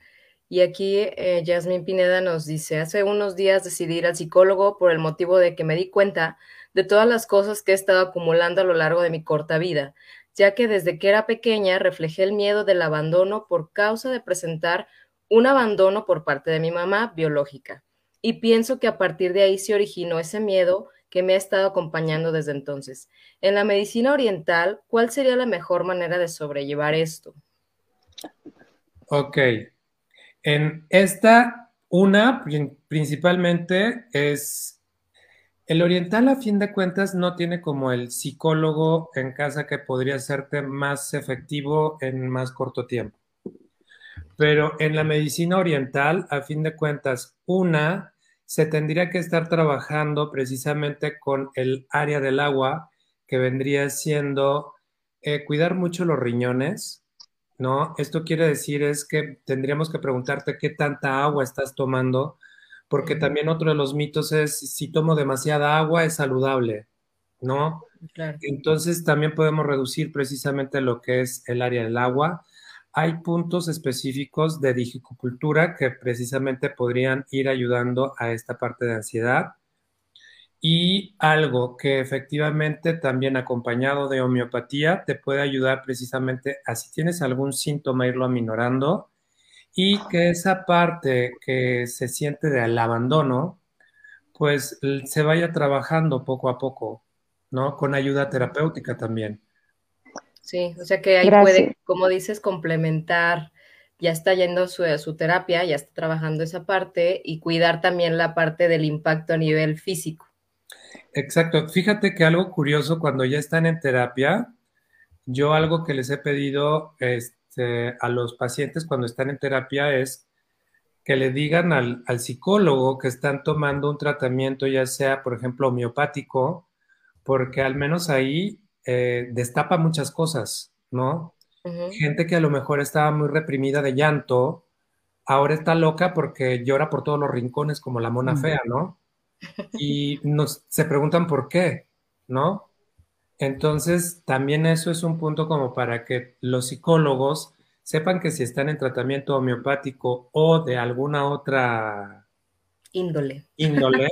Y aquí eh, Pineda nos dice, hace unos días decidí ir al psicólogo por el motivo de que me di cuenta de todas las cosas que he estado acumulando a lo largo de mi corta vida, ya que desde que era pequeña reflejé el miedo del abandono por causa de presentar un abandono por parte de mi mamá biológica. Y pienso que a partir de ahí se originó ese miedo que me ha estado acompañando desde entonces. En la medicina oriental, ¿cuál sería la mejor manera de sobrellevar esto? Ok. En esta, una principalmente es, el oriental a fin de cuentas no tiene como el psicólogo en casa que podría hacerte más efectivo en más corto tiempo. Pero en la medicina oriental, a fin de cuentas, una se tendría que estar trabajando precisamente con el área del agua, que vendría siendo eh, cuidar mucho los riñones, ¿no? Esto quiere decir es que tendríamos que preguntarte qué tanta agua estás tomando, porque también otro de los mitos es si tomo demasiada agua es saludable, ¿no? Entonces también podemos reducir precisamente lo que es el área del agua hay puntos específicos de digicultura que precisamente podrían ir ayudando a esta parte de ansiedad. Y algo que efectivamente también acompañado de homeopatía te puede ayudar precisamente a si tienes algún síntoma irlo aminorando y que esa parte que se siente del abandono, pues se vaya trabajando poco a poco, ¿no? Con ayuda terapéutica también. Sí, o sea que ahí puede, como dices, complementar, ya está yendo su, su terapia, ya está trabajando esa parte y cuidar también la parte del impacto a nivel físico. Exacto. Fíjate que algo curioso cuando ya están en terapia, yo algo que les he pedido este, a los pacientes cuando están en terapia es que le digan al, al, psicólogo que están tomando un tratamiento, ya sea, por ejemplo, homeopático, porque al menos ahí eh, destapa muchas cosas, ¿no? Gente que a lo mejor estaba muy reprimida de llanto, ahora está loca porque llora por todos los rincones como la mona fea, ¿no? Y nos, se preguntan por qué, ¿no? Entonces, también eso es un punto como para que los psicólogos sepan que si están en tratamiento homeopático o de alguna otra índole, índole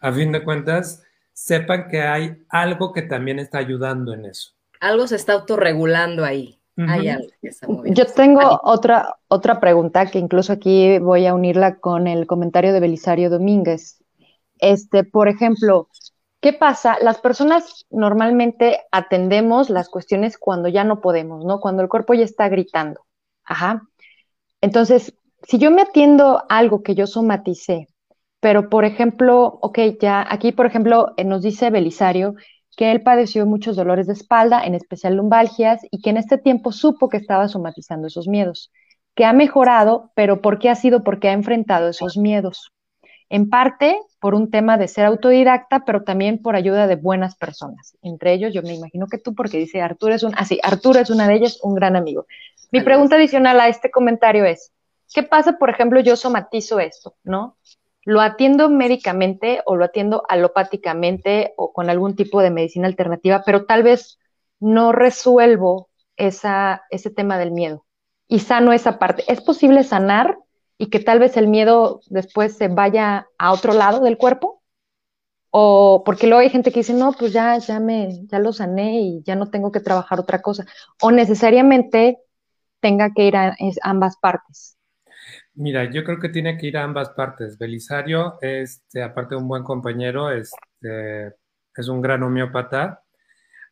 a fin de cuentas, sepan que hay algo que también está ayudando en eso. Algo se está autorregulando ahí. Yo tengo otra, otra pregunta que incluso aquí voy a unirla con el comentario de Belisario Domínguez. Este, por ejemplo, ¿qué pasa? Las personas normalmente atendemos las cuestiones cuando ya no podemos, ¿no? Cuando el cuerpo ya está gritando. Ajá. Entonces, si yo me atiendo algo que yo somaticé, pero por ejemplo, ok, ya aquí, por ejemplo, eh, nos dice Belisario que él padeció muchos dolores de espalda, en especial lumbalgias, y que en este tiempo supo que estaba somatizando esos miedos, que ha mejorado, pero ¿por qué ha sido? Porque ha enfrentado esos miedos. En parte por un tema de ser autodidacta, pero también por ayuda de buenas personas. Entre ellos, yo me imagino que tú, porque dice Arturo es un, así, ah, Arturo es una de ellas, un gran amigo. Mi pregunta adicional a este comentario es, ¿qué pasa, por ejemplo, yo somatizo esto, ¿no? lo atiendo médicamente o lo atiendo alopáticamente o con algún tipo de medicina alternativa, pero tal vez no resuelvo esa, ese tema del miedo y sano esa parte. ¿Es posible sanar y que tal vez el miedo después se vaya a otro lado del cuerpo? O porque luego hay gente que dice, no, pues ya, ya me, ya lo sané y ya no tengo que trabajar otra cosa. O necesariamente tenga que ir a ambas partes. Mira, yo creo que tiene que ir a ambas partes. Belisario, este, aparte de un buen compañero, este, es un gran homeópata.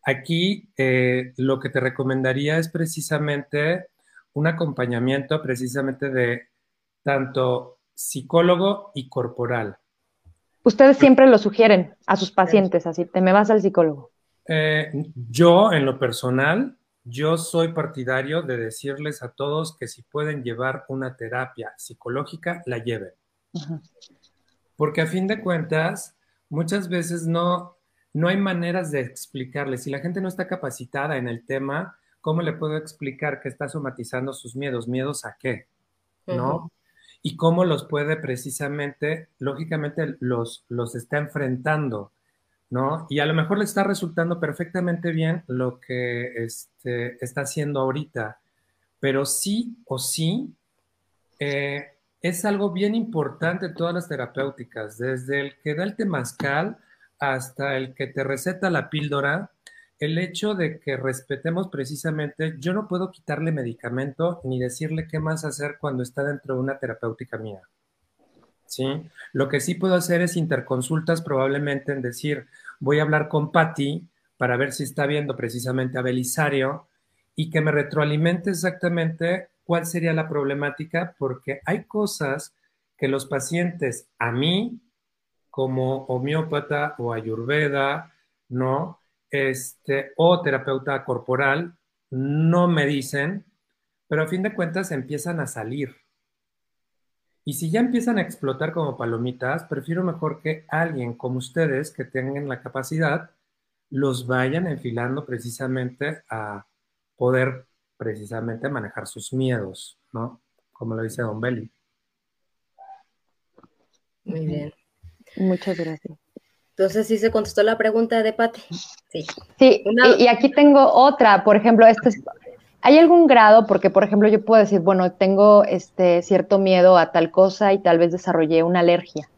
Aquí eh, lo que te recomendaría es precisamente un acompañamiento precisamente de tanto psicólogo y corporal. Ustedes siempre lo sugieren a sus pacientes, así, te me vas al psicólogo. Eh, yo, en lo personal, yo soy partidario de decirles a todos que si pueden llevar una terapia psicológica, la lleven. Porque a fin de cuentas, muchas veces no, no hay maneras de explicarles. Si la gente no está capacitada en el tema, ¿cómo le puedo explicar que está somatizando sus miedos? ¿Miedos a qué? ¿No? Y cómo los puede precisamente, lógicamente, los, los está enfrentando ¿no? Y a lo mejor le está resultando perfectamente bien lo que este, está haciendo ahorita, pero sí o sí eh, es algo bien importante todas las terapéuticas, desde el que da el temazcal hasta el que te receta la píldora, el hecho de que respetemos precisamente, yo no puedo quitarle medicamento ni decirle qué más hacer cuando está dentro de una terapéutica mía. ¿sí? Lo que sí puedo hacer es interconsultas probablemente en decir, voy a hablar con Patty para ver si está viendo precisamente a Belisario y que me retroalimente exactamente cuál sería la problemática, porque hay cosas que los pacientes a mí, como homeópata o ayurveda, ¿no? Este, o terapeuta corporal, no me dicen, pero a fin de cuentas empiezan a salir. Y si ya empiezan a explotar como palomitas, prefiero mejor que alguien como ustedes, que tengan la capacidad, los vayan enfilando precisamente a poder precisamente manejar sus miedos, ¿no? Como lo dice Don Belli. Muy bien. Muchas gracias. Entonces, ¿sí se contestó la pregunta de Pati? Sí. Sí, y, y, aquí tengo otra, por ejemplo, esto es ¿Hay algún grado? Porque, por ejemplo, yo puedo decir, bueno, tengo este cierto miedo a tal cosa y tal vez desarrollé una alergia,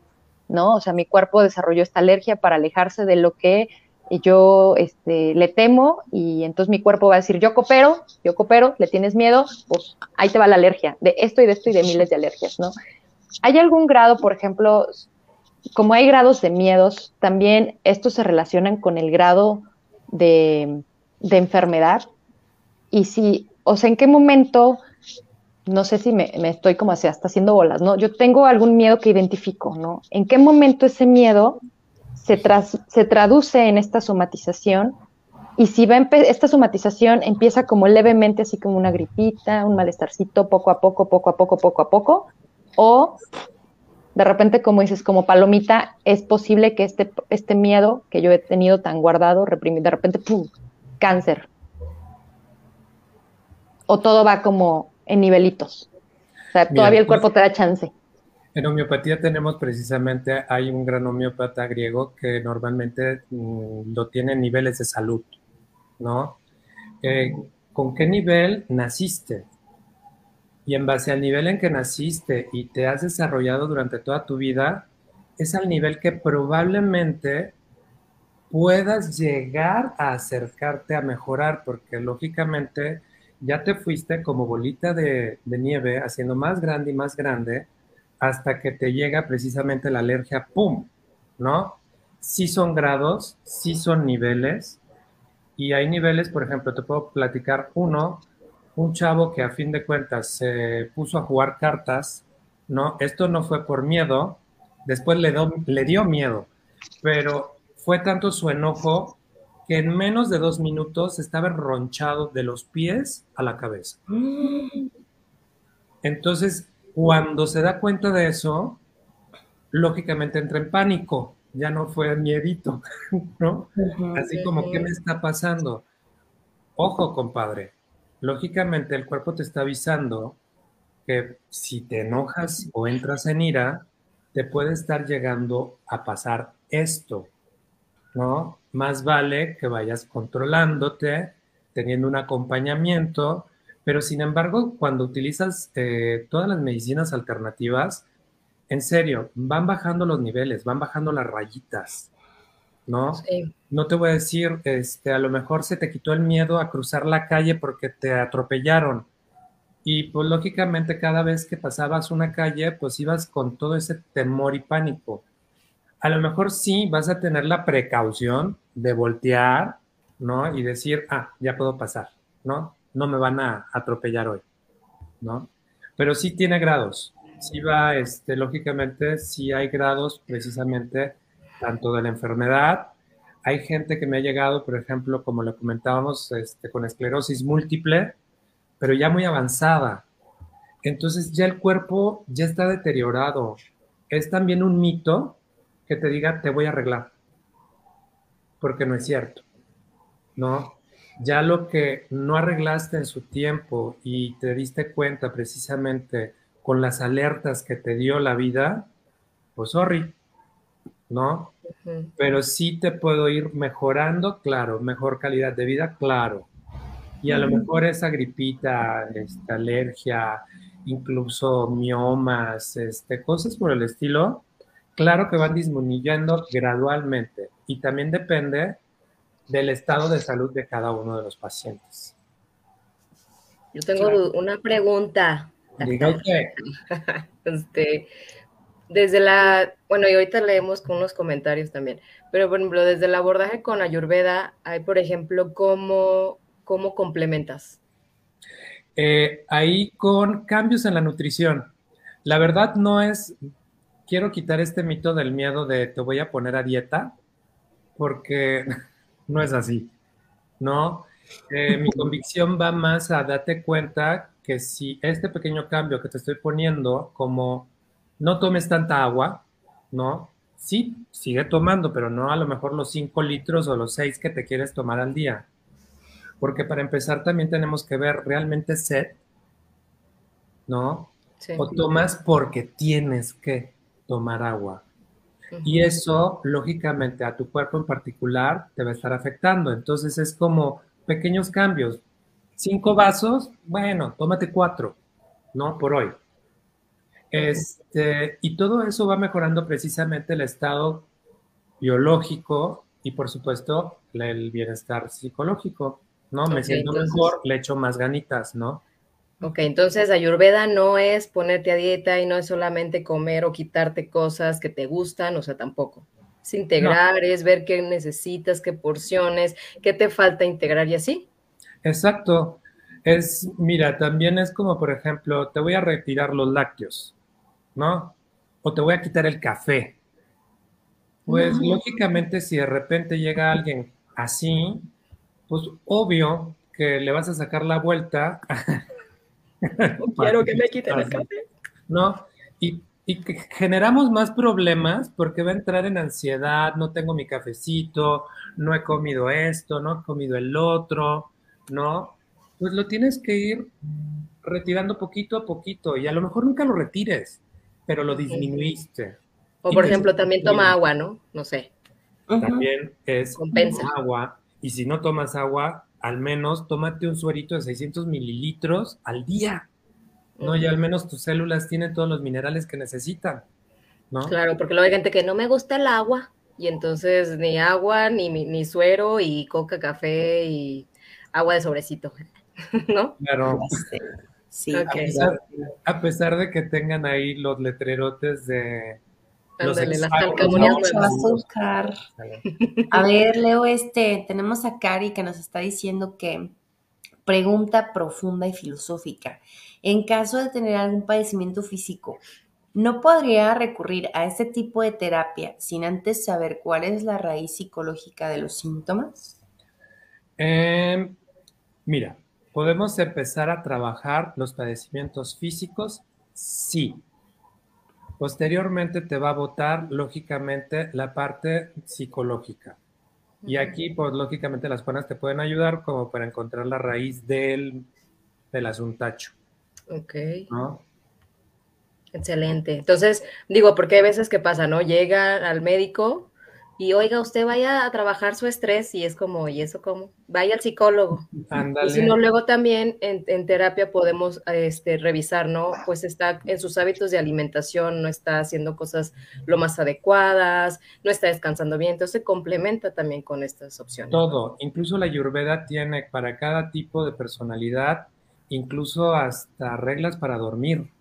¿no? O sea, mi cuerpo desarrolló esta alergia para alejarse de lo que yo este, le temo y entonces mi cuerpo va a decir, yo coopero, yo coopero, le tienes miedo, pues ahí te va la alergia, de esto y de esto y de miles de alergias, ¿no? ¿Hay algún grado, por ejemplo, como hay grados de miedos, también estos se relacionan con el grado de, de enfermedad? y si, o sea, en qué momento, no sé si me, estoy como así, hasta haciendo bolas, ¿no? Yo tengo algún miedo que identifico, ¿no? ¿En qué momento ese miedo se, se traduce en esta somatización? Y si va esta somatización empieza como levemente, así como una gripita, un malestarcito, poco a poco, poco a poco, poco a poco, o de repente, como dices, como palomita, es posible que este, este miedo que yo he tenido tan guardado, reprimido, de repente, ¡pum!, cáncer, o todo va como en nivelitos? O sea, todavía el pues, cuerpo te da chance. En homeopatía tenemos precisamente, hay un gran homeópata griego que normalmente mm, lo tiene en niveles de salud, ¿no? Eh, ¿Con qué nivel naciste? Y en base al nivel en que naciste y te has desarrollado durante toda tu vida, es al nivel que probablemente puedas llegar a acercarte a mejorar, porque lógicamente ya te fuiste como bolita de, nieve, haciendo más grande y más grande, hasta que te llega precisamente la alergia, ¡pum! ¿No? Sí son grados, sí son niveles, y hay niveles, por ejemplo, te puedo platicar uno, un chavo que a fin de cuentas se puso a jugar cartas, ¿no? Esto no fue por miedo, después le, le dio miedo, pero fue tanto su enojo que en menos de dos minutos estaba ronchado de los pies a la cabeza. Entonces, cuando se da cuenta de eso, lógicamente entra en pánico, ya no fue miedito, ¿no? Así como, ¿qué me está pasando? Ojo, compadre, lógicamente el cuerpo te está avisando que si te enojas o entras en ira, te puede estar llegando a pasar esto, ¿no? Más vale que vayas controlándote, teniendo un acompañamiento, pero sin embargo, cuando utilizas eh, todas las medicinas alternativas, en serio, van bajando los niveles, van bajando las rayitas, ¿no? Sí. No te voy a decir, este, a lo mejor se te quitó el miedo a cruzar la calle porque te atropellaron. Y pues lógicamente cada vez que pasabas una calle, pues ibas con todo ese temor y pánico. A lo mejor sí vas a tener la precaución de voltear, ¿no? Y decir, ah, ya puedo pasar, ¿no? No me van a atropellar hoy, ¿no? Pero sí tiene grados sí va, este, lógicamente, sí hay grados precisamente tanto de la enfermedad. Hay gente que me ha llegado, por ejemplo, como lo comentábamos, este, con esclerosis múltiple, pero ya muy avanzada. Entonces ya el cuerpo ya está deteriorado. Es también un mito que te diga, te voy a arreglar, porque no es cierto, ¿no? Ya lo que no arreglaste en su tiempo y te diste cuenta precisamente con las alertas que te dio la vida, pues sorry, ¿no? Pero sí te puedo ir mejorando, claro, mejor calidad de vida, claro. Y a lo mejor esa gripita, esta alergia, incluso miomas, este, cosas por el estilo, claro que van disminuyendo gradualmente. Y también depende del estado de salud de cada uno de los pacientes. Yo tengo una pregunta. este, desde la, bueno, y ahorita leemos con unos comentarios también, pero por ejemplo, desde el abordaje con Ayurveda, hay, por ejemplo, cómo, cómo complementas. Eh, ahí con cambios en la nutrición. La verdad no es, quiero quitar este mito del miedo de te voy a poner a dieta, porque no es así, ¿no? Eh, mi convicción va más a date cuenta que si este pequeño cambio que te estoy poniendo, como no tomes tanta agua, ¿no? Sí, sigue tomando, pero no a lo mejor los 5 litros o los 6 que te quieres tomar al día. Porque para empezar también tenemos que ver realmente sed, ¿no? O tomas porque tienes que tomar agua. Y eso, lógicamente, a tu cuerpo en particular te va a estar afectando. Entonces es como pequeños cambios cinco vasos, bueno, tómate cuatro, ¿no? Por hoy. Este, y todo eso va mejorando precisamente el estado biológico y por supuesto el bienestar psicológico, ¿no? Me siento mejor, le echo más ganitas, ¿no? Ok, entonces Ayurveda no es ponerte a dieta y no es solamente comer o quitarte cosas que te gustan, o sea, tampoco. Es integrar, es ver qué necesitas, qué porciones, qué te falta integrar y así. Exacto. Es, mira, también es como, por ejemplo, te voy a retirar los lácteos, ¿no? O te voy a quitar el café. Pues lógicamente si de repente llega alguien así, pues obvio que le vas a sacar la vuelta. Quiero que me quiten el café. ¿No? Y, y generamos más problemas porque va a entrar en ansiedad, no tengo mi cafecito, no he comido esto, no he comido el otro, ¿no? Pues lo tienes que ir retirando poquito a poquito y a lo mejor nunca lo retires, pero lo disminuiste. O por ejemplo, también toma agua, ¿no? No sé. También es Compensa. agua. Y si no tomas agua, al menos tómate un suerito de 600 mililitros al día. ¿no? Y al menos tus células tienen todos los minerales que necesitan, ¿no? Claro, porque luego hay gente que no me gusta el agua. y entonces ni agua, ni, ni suero, y coca, café y agua de sobrecito, ¿no? Claro. Sí, a, pesar, a, pesar, de que tengan ahí los letrerotes de Ándale, las azúcar. A ver, Leo, este, tenemos a Cari que nos está diciendo que pregunta profunda y filosófica. En caso de tener algún padecimiento físico, ¿no podría recurrir a este tipo de terapia sin antes saber cuál es la raíz psicológica de los síntomas? Eh, mira, ¿podemos empezar a trabajar los padecimientos físicos? Sí, Posteriormente te va a votar, lógicamente, la parte psicológica. Y aquí, pues, lógicamente, las buenas te pueden ayudar como para encontrar la raíz del, del asuntacho. Ok. Excelente. Entonces, digo, porque hay veces que pasa, ¿no? Llega al médico y oiga, usted vaya a trabajar su estrés y es como, ¿y eso cómo? Vaya al psicólogo. Y si no, luego también en, terapia podemos este, revisar, ¿no? Pues está en sus hábitos de alimentación, no está haciendo cosas lo más adecuadas, no está descansando bien, entonces se complementa también con estas opciones. Todo, incluso la ayurveda tiene para cada tipo de personalidad, incluso hasta reglas para dormir,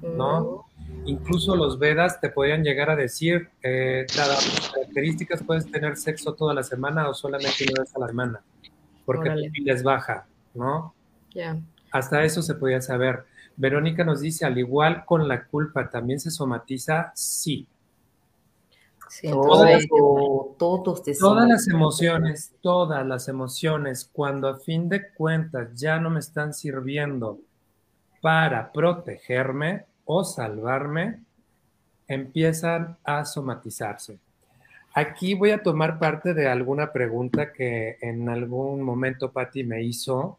¿no? Incluso los Vedas te podrían llegar a decir, eh, características puedes tener sexo toda la semana o solamente una vez a la semana, porque tu piel es baja, ¿no? Ya. Hasta eso se podía saber. Verónica nos dice, al igual con la culpa, ¿también se somatiza? Sí. sí todas, todos todas las emociones, todas las emociones, cuando a fin de cuentas ya no me están sirviendo para protegerme, o salvarme empiezan a somatizarse. Aquí voy a tomar parte de alguna pregunta que en algún momento Patti me hizo.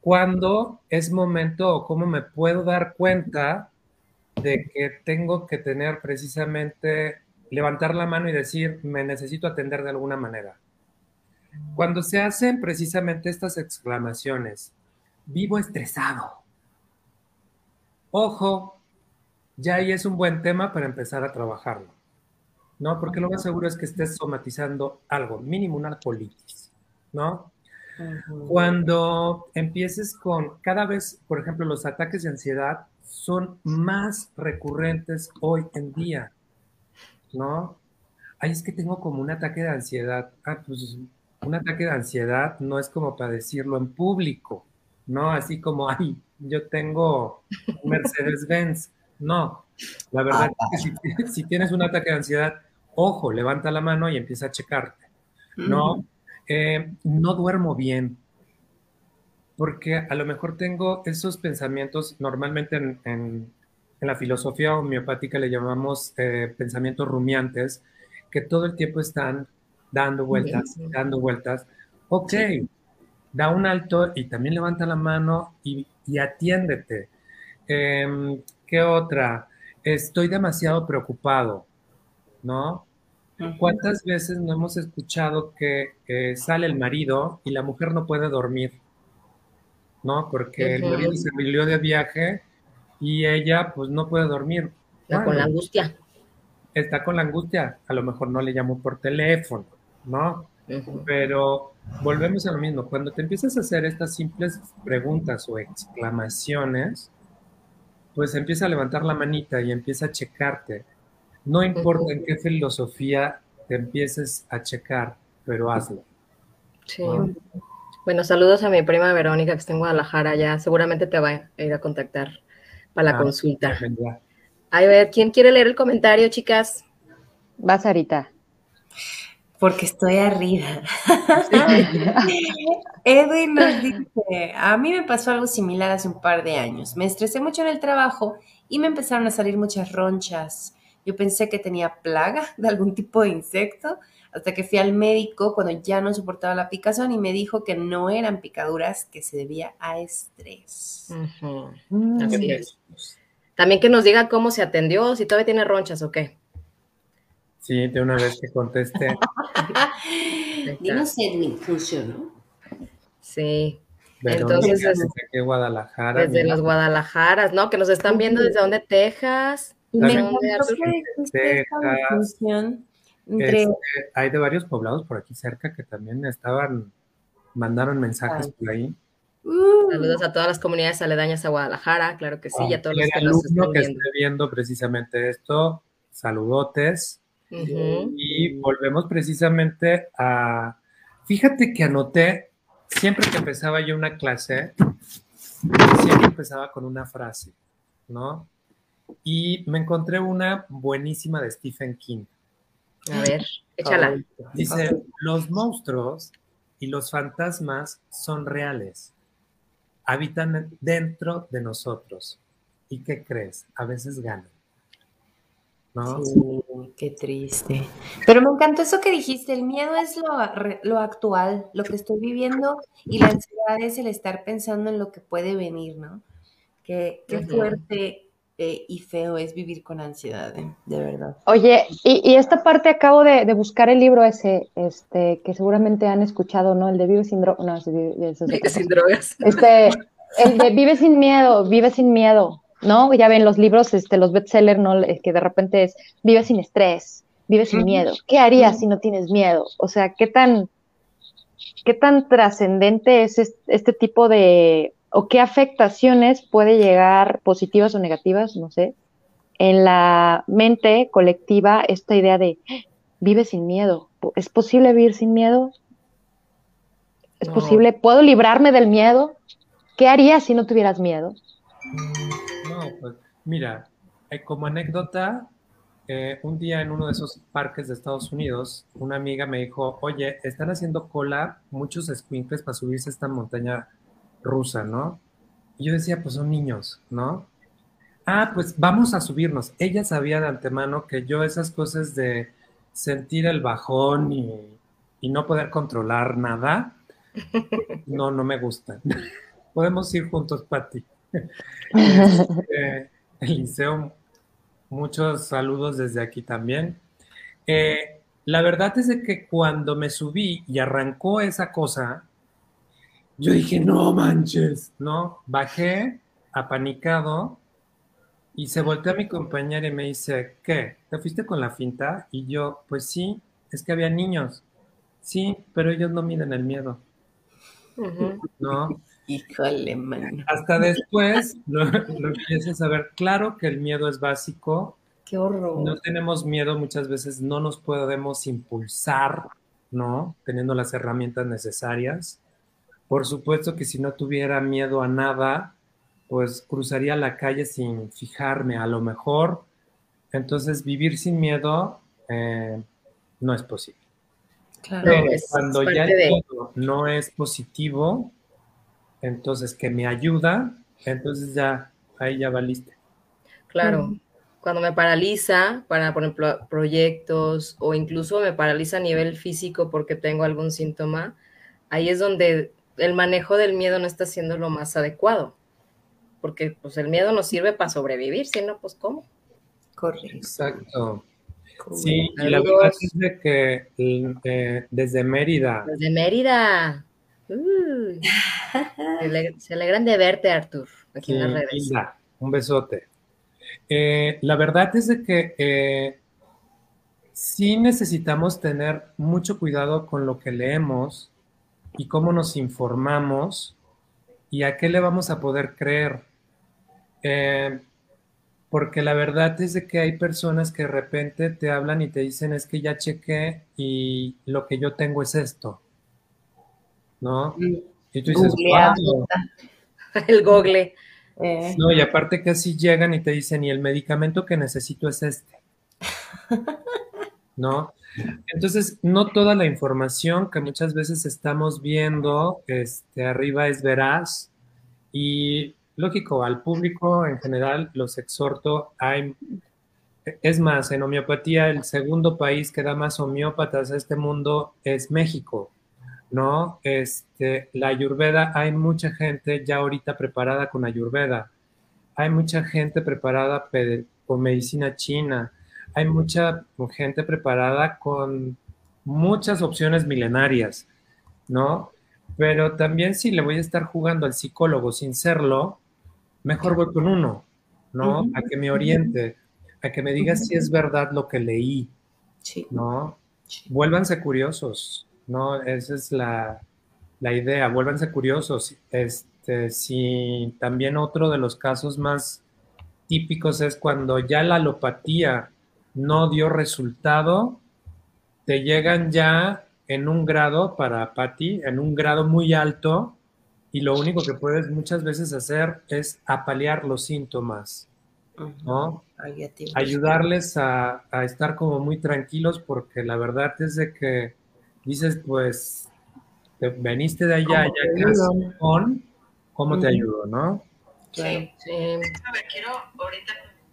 ¿Cuándo es momento o cómo me puedo dar cuenta de que tengo que tener precisamente, levantar la mano y decir, me necesito atender de alguna manera? Cuando se hacen precisamente estas exclamaciones, vivo estresado. Ojo, ya ahí es un buen tema para empezar a trabajarlo. ¿No? Porque lo más seguro es que estés somatizando algo, mínimo una colitis, ¿no? Cuando empieces con cada vez, por ejemplo, los ataques de ansiedad son más recurrentes hoy en día, ¿no? Ay, es que tengo como un ataque de ansiedad. Ah, pues un ataque de ansiedad no es como para decirlo en público, ¿no? Así como, ay, yo tengo Mercedes-Benz. No, la verdad es que si, tienes un ataque de ansiedad, ojo, levanta la mano y empieza a checarte. No, eh, no duermo bien, porque a lo mejor tengo esos pensamientos, normalmente en, la filosofía homeopática le llamamos eh, pensamientos rumiantes, que todo el tiempo están dando vueltas, dando vueltas. Ok, da un alto y también levanta la mano y, y atiéndete. Em, ¿Qué otra? Estoy demasiado preocupado, ¿no? ¿Cuántas veces no hemos escuchado que sale el marido y la mujer no puede dormir? ¿No? Porque el marido se salió de viaje y ella pues no puede dormir. Está con la angustia. Está con la angustia. A lo mejor no le llamó por teléfono, ¿no? Pero volvemos a lo mismo. Cuando te empiezas a hacer estas simples preguntas o exclamaciones, pues empieza a levantar la manita y empieza a checarte. No importa en qué filosofía te empieces a checar, pero hazlo. Sí. Bueno, saludos a mi prima Verónica que está en Guadalajara ya. Seguramente te va a ir a contactar para la ah, consulta. A ver, ¿quién quiere leer el comentario, chicas? Va, Sarita porque estoy arriba. Edwin nos dice, a mí me pasó algo similar hace un par de años. Me estresé mucho en el trabajo y me empezaron a salir muchas ronchas. Yo pensé que tenía plaga de algún tipo de insecto hasta que fui al médico cuando ya no soportaba la picazón y me dijo que no eran picaduras, que se debía a estrés. Mm. Así es. También que nos diga cómo se atendió, si todavía tiene ronchas o qué. Sí, de una vez que conteste. Dinos Edwin, funcionó. Sí. Entonces, desde Guadalajara. Desde los Guadalajaras, ¿no? Que nos están viendo desde donde Texas. Y me encantó que Este, hay de varios poblados por aquí cerca que también estaban, mandaron mensajes por ahí. Uh. Saludos a todas las comunidades aledañas a Guadalajara, claro que sí, y a todos los que nos están que esté viendo precisamente esto, saludotes. Y volvemos precisamente a... Fíjate que anoté, siempre que empezaba yo una clase, siempre empezaba con una frase, ¿no? Y me encontré una buenísima de Stephen King. A ver, échala. Dice, los monstruos y los fantasmas son reales, habitan dentro de nosotros. ¿Y qué crees? A veces ganan. ¿No? qué triste. Pero me encantó eso que dijiste, el miedo es lo, actual, lo que estoy viviendo y la ansiedad es el estar pensando en lo que puede venir, ¿no? Qué, qué fuerte eh, y feo es vivir con ansiedad, eh, de verdad. Oye, y, esta parte acabo de, buscar el libro ese, este, que seguramente han escuchado, ¿no? El de Vive sin drogas. No, Vive sin drogas. Este, el de Vive sin miedo, Vive sin miedo, ¿no? Ya ven los libros, este, los bestsellers, ¿no? Que de repente es Vive sin estrés, Vive sin miedo. ¿Qué harías si no tienes miedo? O sea, ¿qué tan, qué tan trascendente es este tipo de, o qué afectaciones puede llegar, positivas o negativas, no sé, en la mente colectiva esta idea de vive sin miedo. ¿Es posible vivir sin miedo? ¿Es posible? ¿Puedo librarme del miedo? ¿Qué harías si no tuvieras miedo? No, pues mira, eh, como anécdota, eh, un día en uno de esos parques de Estados Unidos, una amiga me dijo, oye, están haciendo cola muchos squinkles para subirse a esta montaña rusa, ¿no? Y yo decía, pues son niños, ¿no? Ah, pues vamos a subirnos. Ella sabía de antemano que yo esas cosas de sentir el bajón y, no poder controlar nada, no, no me gustan. Podemos ir juntos, Patti. Este, Eliseo, muchos saludos desde aquí también. Eh, la verdad es de que cuando me subí y arrancó esa cosa, yo dije, no manches, ¿no? Bajé apanicado y se volteó a mi compañera y me dice, ¿qué? ¿Te fuiste con la finta? Y yo, pues sí, es que había niños. Sí, pero ellos no miden el miedo. ¿No? Híjole, man. Hasta después lo, lo empiezo a saber. Claro que el miedo es básico. Qué horror. No tenemos miedo, muchas veces no nos podemos impulsar, ¿no? Teniendo las herramientas necesarias. Por supuesto que si no tuviera miedo a nada, pues cruzaría la calle sin fijarme a lo mejor. Entonces vivir sin miedo eh, no es posible. Claro, cuando ya el miedo no es positivo, entonces que me ayuda, entonces ya ahí ya valiste. Claro, cuando me paraliza para, por ejemplo, proyectos o incluso me paraliza a nivel físico porque tengo algún síntoma, ahí es donde el manejo del miedo no está siendo lo más adecuado, porque pues el miedo nos sirve para sobrevivir, si no, pues ¿cómo? Correcto. Exacto. Sí, y la verdad es de que eh, desde Mérida. Desde Mérida. se, alegran de verte, Artur, aquí en las redes. un besote. Eh, la verdad es de que eh, sí necesitamos tener mucho cuidado con lo que leemos, y cómo nos informamos y a qué le vamos a poder creer. Eh, porque la verdad es de que hay personas que de repente te hablan y te dicen es que ya chequé y lo que yo tengo es esto. ¿No? Y tú dices, El google. Eh. No, y aparte que así llegan y te dicen, y el medicamento que necesito es este. ¿No? Entonces, no toda la información que muchas veces estamos viendo este, arriba es veraz y lógico, al público en general los exhorto a... Es más, en homeopatía el segundo país que da más homeópatas a este mundo es México, ¿no? Este, la ayurveda, hay mucha gente ya ahorita preparada con ayurveda, hay mucha gente preparada con medicina china, hay mucha gente preparada con muchas opciones milenarias, ¿no? Pero también si le voy a estar jugando al psicólogo sin serlo, mejor voy con uno, ¿no? A que me oriente, a que me diga si es verdad lo que leí, Sí. ¿no? Vuélvanse curiosos, ¿no? Esa es la, la idea, vuélvanse curiosos. Este, si también otro de los casos más típicos es cuando ya la alopatía no dio resultado, te llegan ya en un grado para Patti, en un grado muy alto, y lo único que puedes muchas veces hacer es apalear los síntomas, ¿no? Ayudarles a, estar como muy tranquilos porque la verdad es de que dices, pues, te veniste de allá, ya con, ¿cómo te ayudo, no? Sí, sí.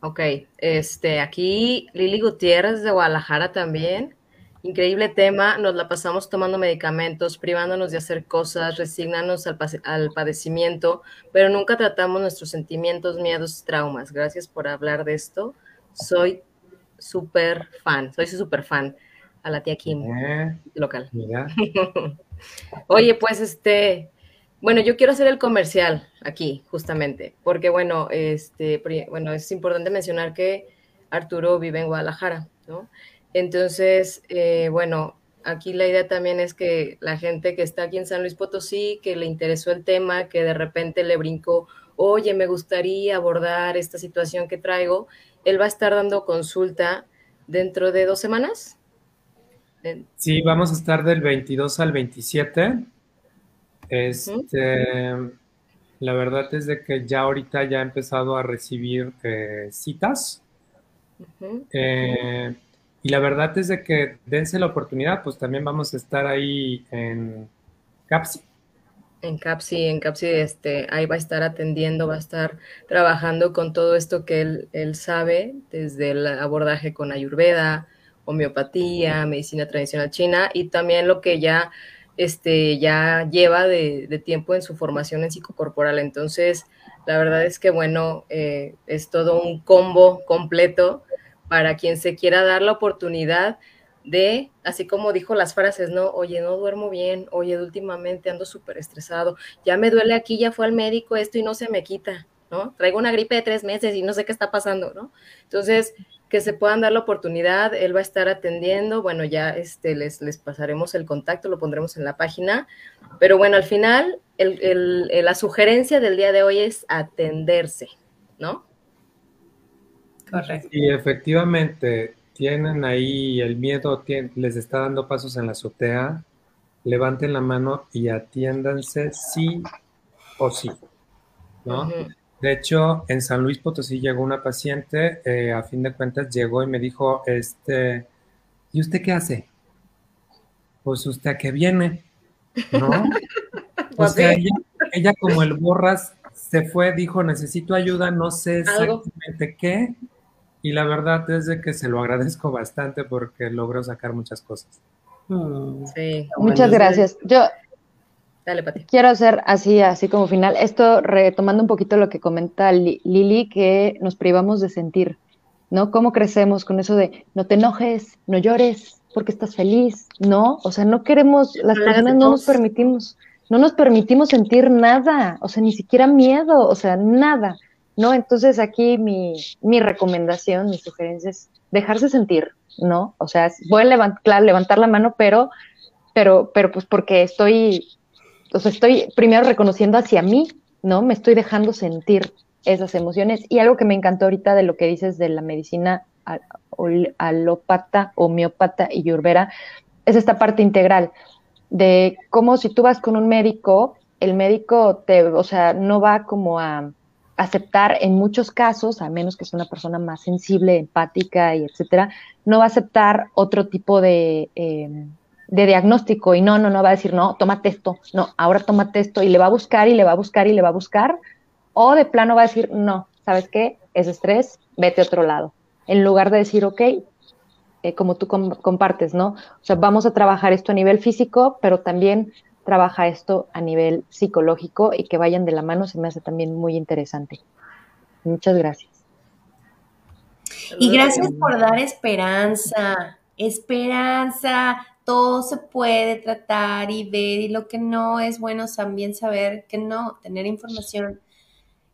Ok, este, aquí Lili Gutiérrez de Guadalajara también Increíble tema, nos la pasamos tomando medicamentos, privándonos de hacer cosas, resignándonos al, al, padecimiento, pero nunca tratamos nuestros sentimientos, miedos, traumas. Gracias por hablar de esto. Soy súper fan, soy súper fan a la tía Kim eh, local. Oye, pues este, bueno, yo quiero hacer el comercial aquí, justamente, porque bueno, este, bueno, es importante mencionar que Arturo vive en Guadalajara, ¿no? Entonces, eh, bueno, aquí la idea también es que la gente que está aquí en San Luis Potosí, que le interesó el tema, que de repente le brincó, oye, me gustaría abordar esta situación que traigo, él va a estar dando consulta dentro de dos semanas. Sí, vamos a estar del 22 al 27. Este, La verdad es de que ya ahorita ya he empezado a recibir eh, citas. Y la verdad es de que dense la oportunidad, pues también vamos a estar ahí en CAPSI. En CAPSI, en CAPSI, este, ahí va a estar atendiendo, va a estar trabajando con todo esto que él, él sabe, desde el abordaje con ayurveda, homeopatía, medicina tradicional china y también lo que ya, este, ya lleva de, tiempo en su formación en psicocorporal. Entonces, la verdad es que, bueno, eh, es todo un combo completo para quien se quiera dar la oportunidad de, así como dijo las frases, ¿no? Oye, no duermo bien, oye, últimamente ando súper estresado, ya me duele aquí, ya fue al médico esto y no se me quita, ¿no? Traigo una gripe de tres meses y no sé qué está pasando, ¿no? Entonces, que se puedan dar la oportunidad, él va a estar atendiendo, bueno, ya este, les, les pasaremos el contacto, lo pondremos en la página, pero bueno, al final, la sugerencia del día de hoy es atenderse, ¿no? Correcto. Y efectivamente, tienen ahí el miedo, les está dando pasos en la azotea, levanten la mano y atiéndanse sí o sí, ¿no? De hecho, en San Luis Potosí llegó una paciente, eh, a fin de cuentas llegó y me dijo, este, ¿y usted qué hace? Pues usted a qué viene, ¿no? o sea, ella, ella, como el borras se fue, dijo, necesito ayuda, no sé exactamente qué, y la verdad es de que se lo agradezco bastante porque logro sacar muchas cosas. Mm. Sí. Muchas gracias. Yo quiero hacer así, así como final, esto retomando un poquito lo que comenta Lili, que nos privamos de sentir, ¿no? ¿Cómo crecemos con eso de no te enojes, no llores, porque estás feliz? No, o sea, no queremos, las personas no nos permitimos, no nos permitimos sentir nada, o sea, ni siquiera miedo, o sea, nada. ¿no? Entonces aquí mi, mi recomendación, mi sugerencia es dejarse sentir, ¿no? O sea, voy a levantar, levantar la mano, pero, pero, pero pues porque estoy, o sea, estoy primero reconociendo hacia mí, ¿no? Me estoy dejando sentir esas emociones. Y algo que me encantó ahorita de lo que dices de la medicina alópata, homeópata y yurbera, es esta parte integral de cómo si tú vas con un médico, el médico te, o sea, no va como a aceptar en muchos casos, a menos que sea una persona más sensible, empática y etcétera, no va a aceptar otro tipo de, em, de diagnóstico y no, no, no va a decir, no, tómate esto, no, ahora tómate esto y le va a buscar y le va a buscar y le va a buscar, o de plano va a decir, no, ¿sabes qué? Es estrés, vete a otro lado. En lugar de decir, ok, eh, como tú compartes, ¿no? O sea, vamos a trabajar esto a nivel físico, pero también trabaja esto a nivel psicológico y que vayan de la mano se me hace también muy interesante. Muchas gracias. Y gracias por dar esperanza, esperanza, todo se puede tratar y ver y lo que no es bueno también saber que no, tener información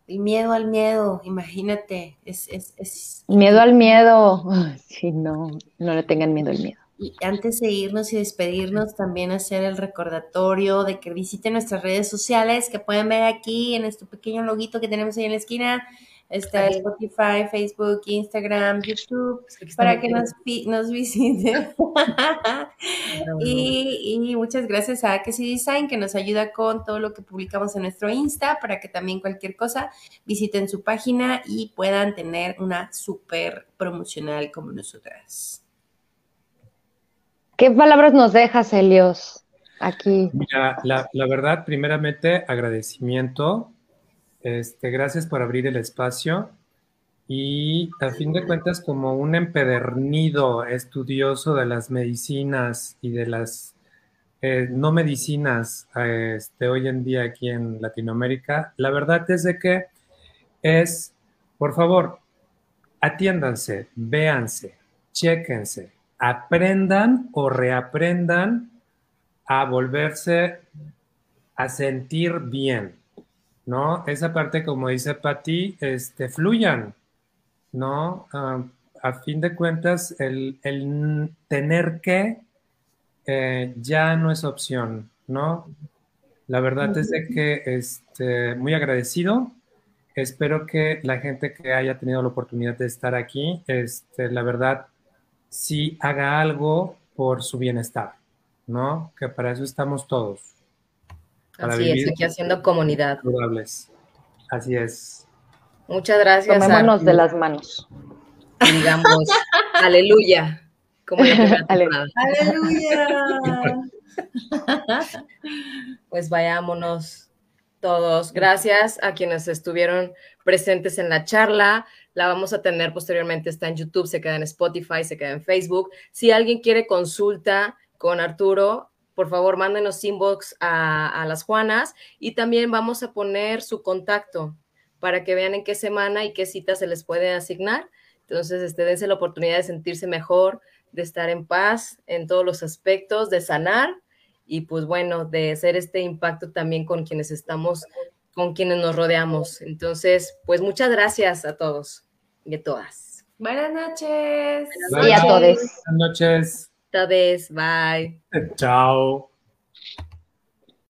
el miedo al miedo, imagínate, es, es, es... Miedo al miedo, sí, no, no le tengan miedo al miedo. Y antes de irnos y despedirnos, también hacer el recordatorio de que visiten nuestras redes sociales que pueden ver aquí en este pequeño loguito que tenemos ahí en la esquina. Está Spotify, Facebook, Instagram, YouTube, para que nos, nos visiten. y, y, muchas gracias a Kessie Design, que nos ayuda con todo lo que publicamos en nuestro Insta, para que también cualquier cosa visiten su página y puedan tener una súper promocional como nosotras. ¿Qué palabras nos dejas, Helios, aquí? Mira, la, la verdad, primeramente, agradecimiento este, gracias por abrir el espacio. Y a fin de cuentas, como un empedernido estudioso de las medicinas y de las eh, no medicinas este, hoy en día aquí en Latinoamérica, la verdad es de que es, por favor, atiéndanse, véanse, chéquense, aprendan o reaprendan a volverse a sentir bien. ¿No? Esa parte, como dice Patti, este, fluyan, ¿no? Ah, a fin de cuentas, el, tener que eh, ya no es opción, ¿no? La verdad es de que este, muy agradecido. Espero que la gente que haya tenido la oportunidad de estar aquí, este, la verdad, sí haga algo por su bienestar, ¿no? Que para eso estamos todos. Así es, aquí haciendo comunidad. Así es. Muchas gracias. Tomémonos de las manos. Digamos, aleluya. Como aleluya. pues vayámonos todos. Gracias a quienes estuvieron presentes en la charla. La vamos a tener posteriormente, está en YouTube, se queda en Spotify, se queda en Facebook. Si alguien quiere consulta con Arturo, por favor, mándenos inbox a, las Juanas y también vamos a poner su contacto para que vean en qué semana y qué citas se les puede asignar. Entonces, este, dense la oportunidad de sentirse mejor, de estar en paz en todos los aspectos, de sanar y pues bueno, de hacer este impacto también con quienes estamos, con quienes nos rodeamos. Entonces, pues muchas gracias a todos y a todas. Buenas noches. Y a todos. Buenas noches. Todes, bye. Ciao.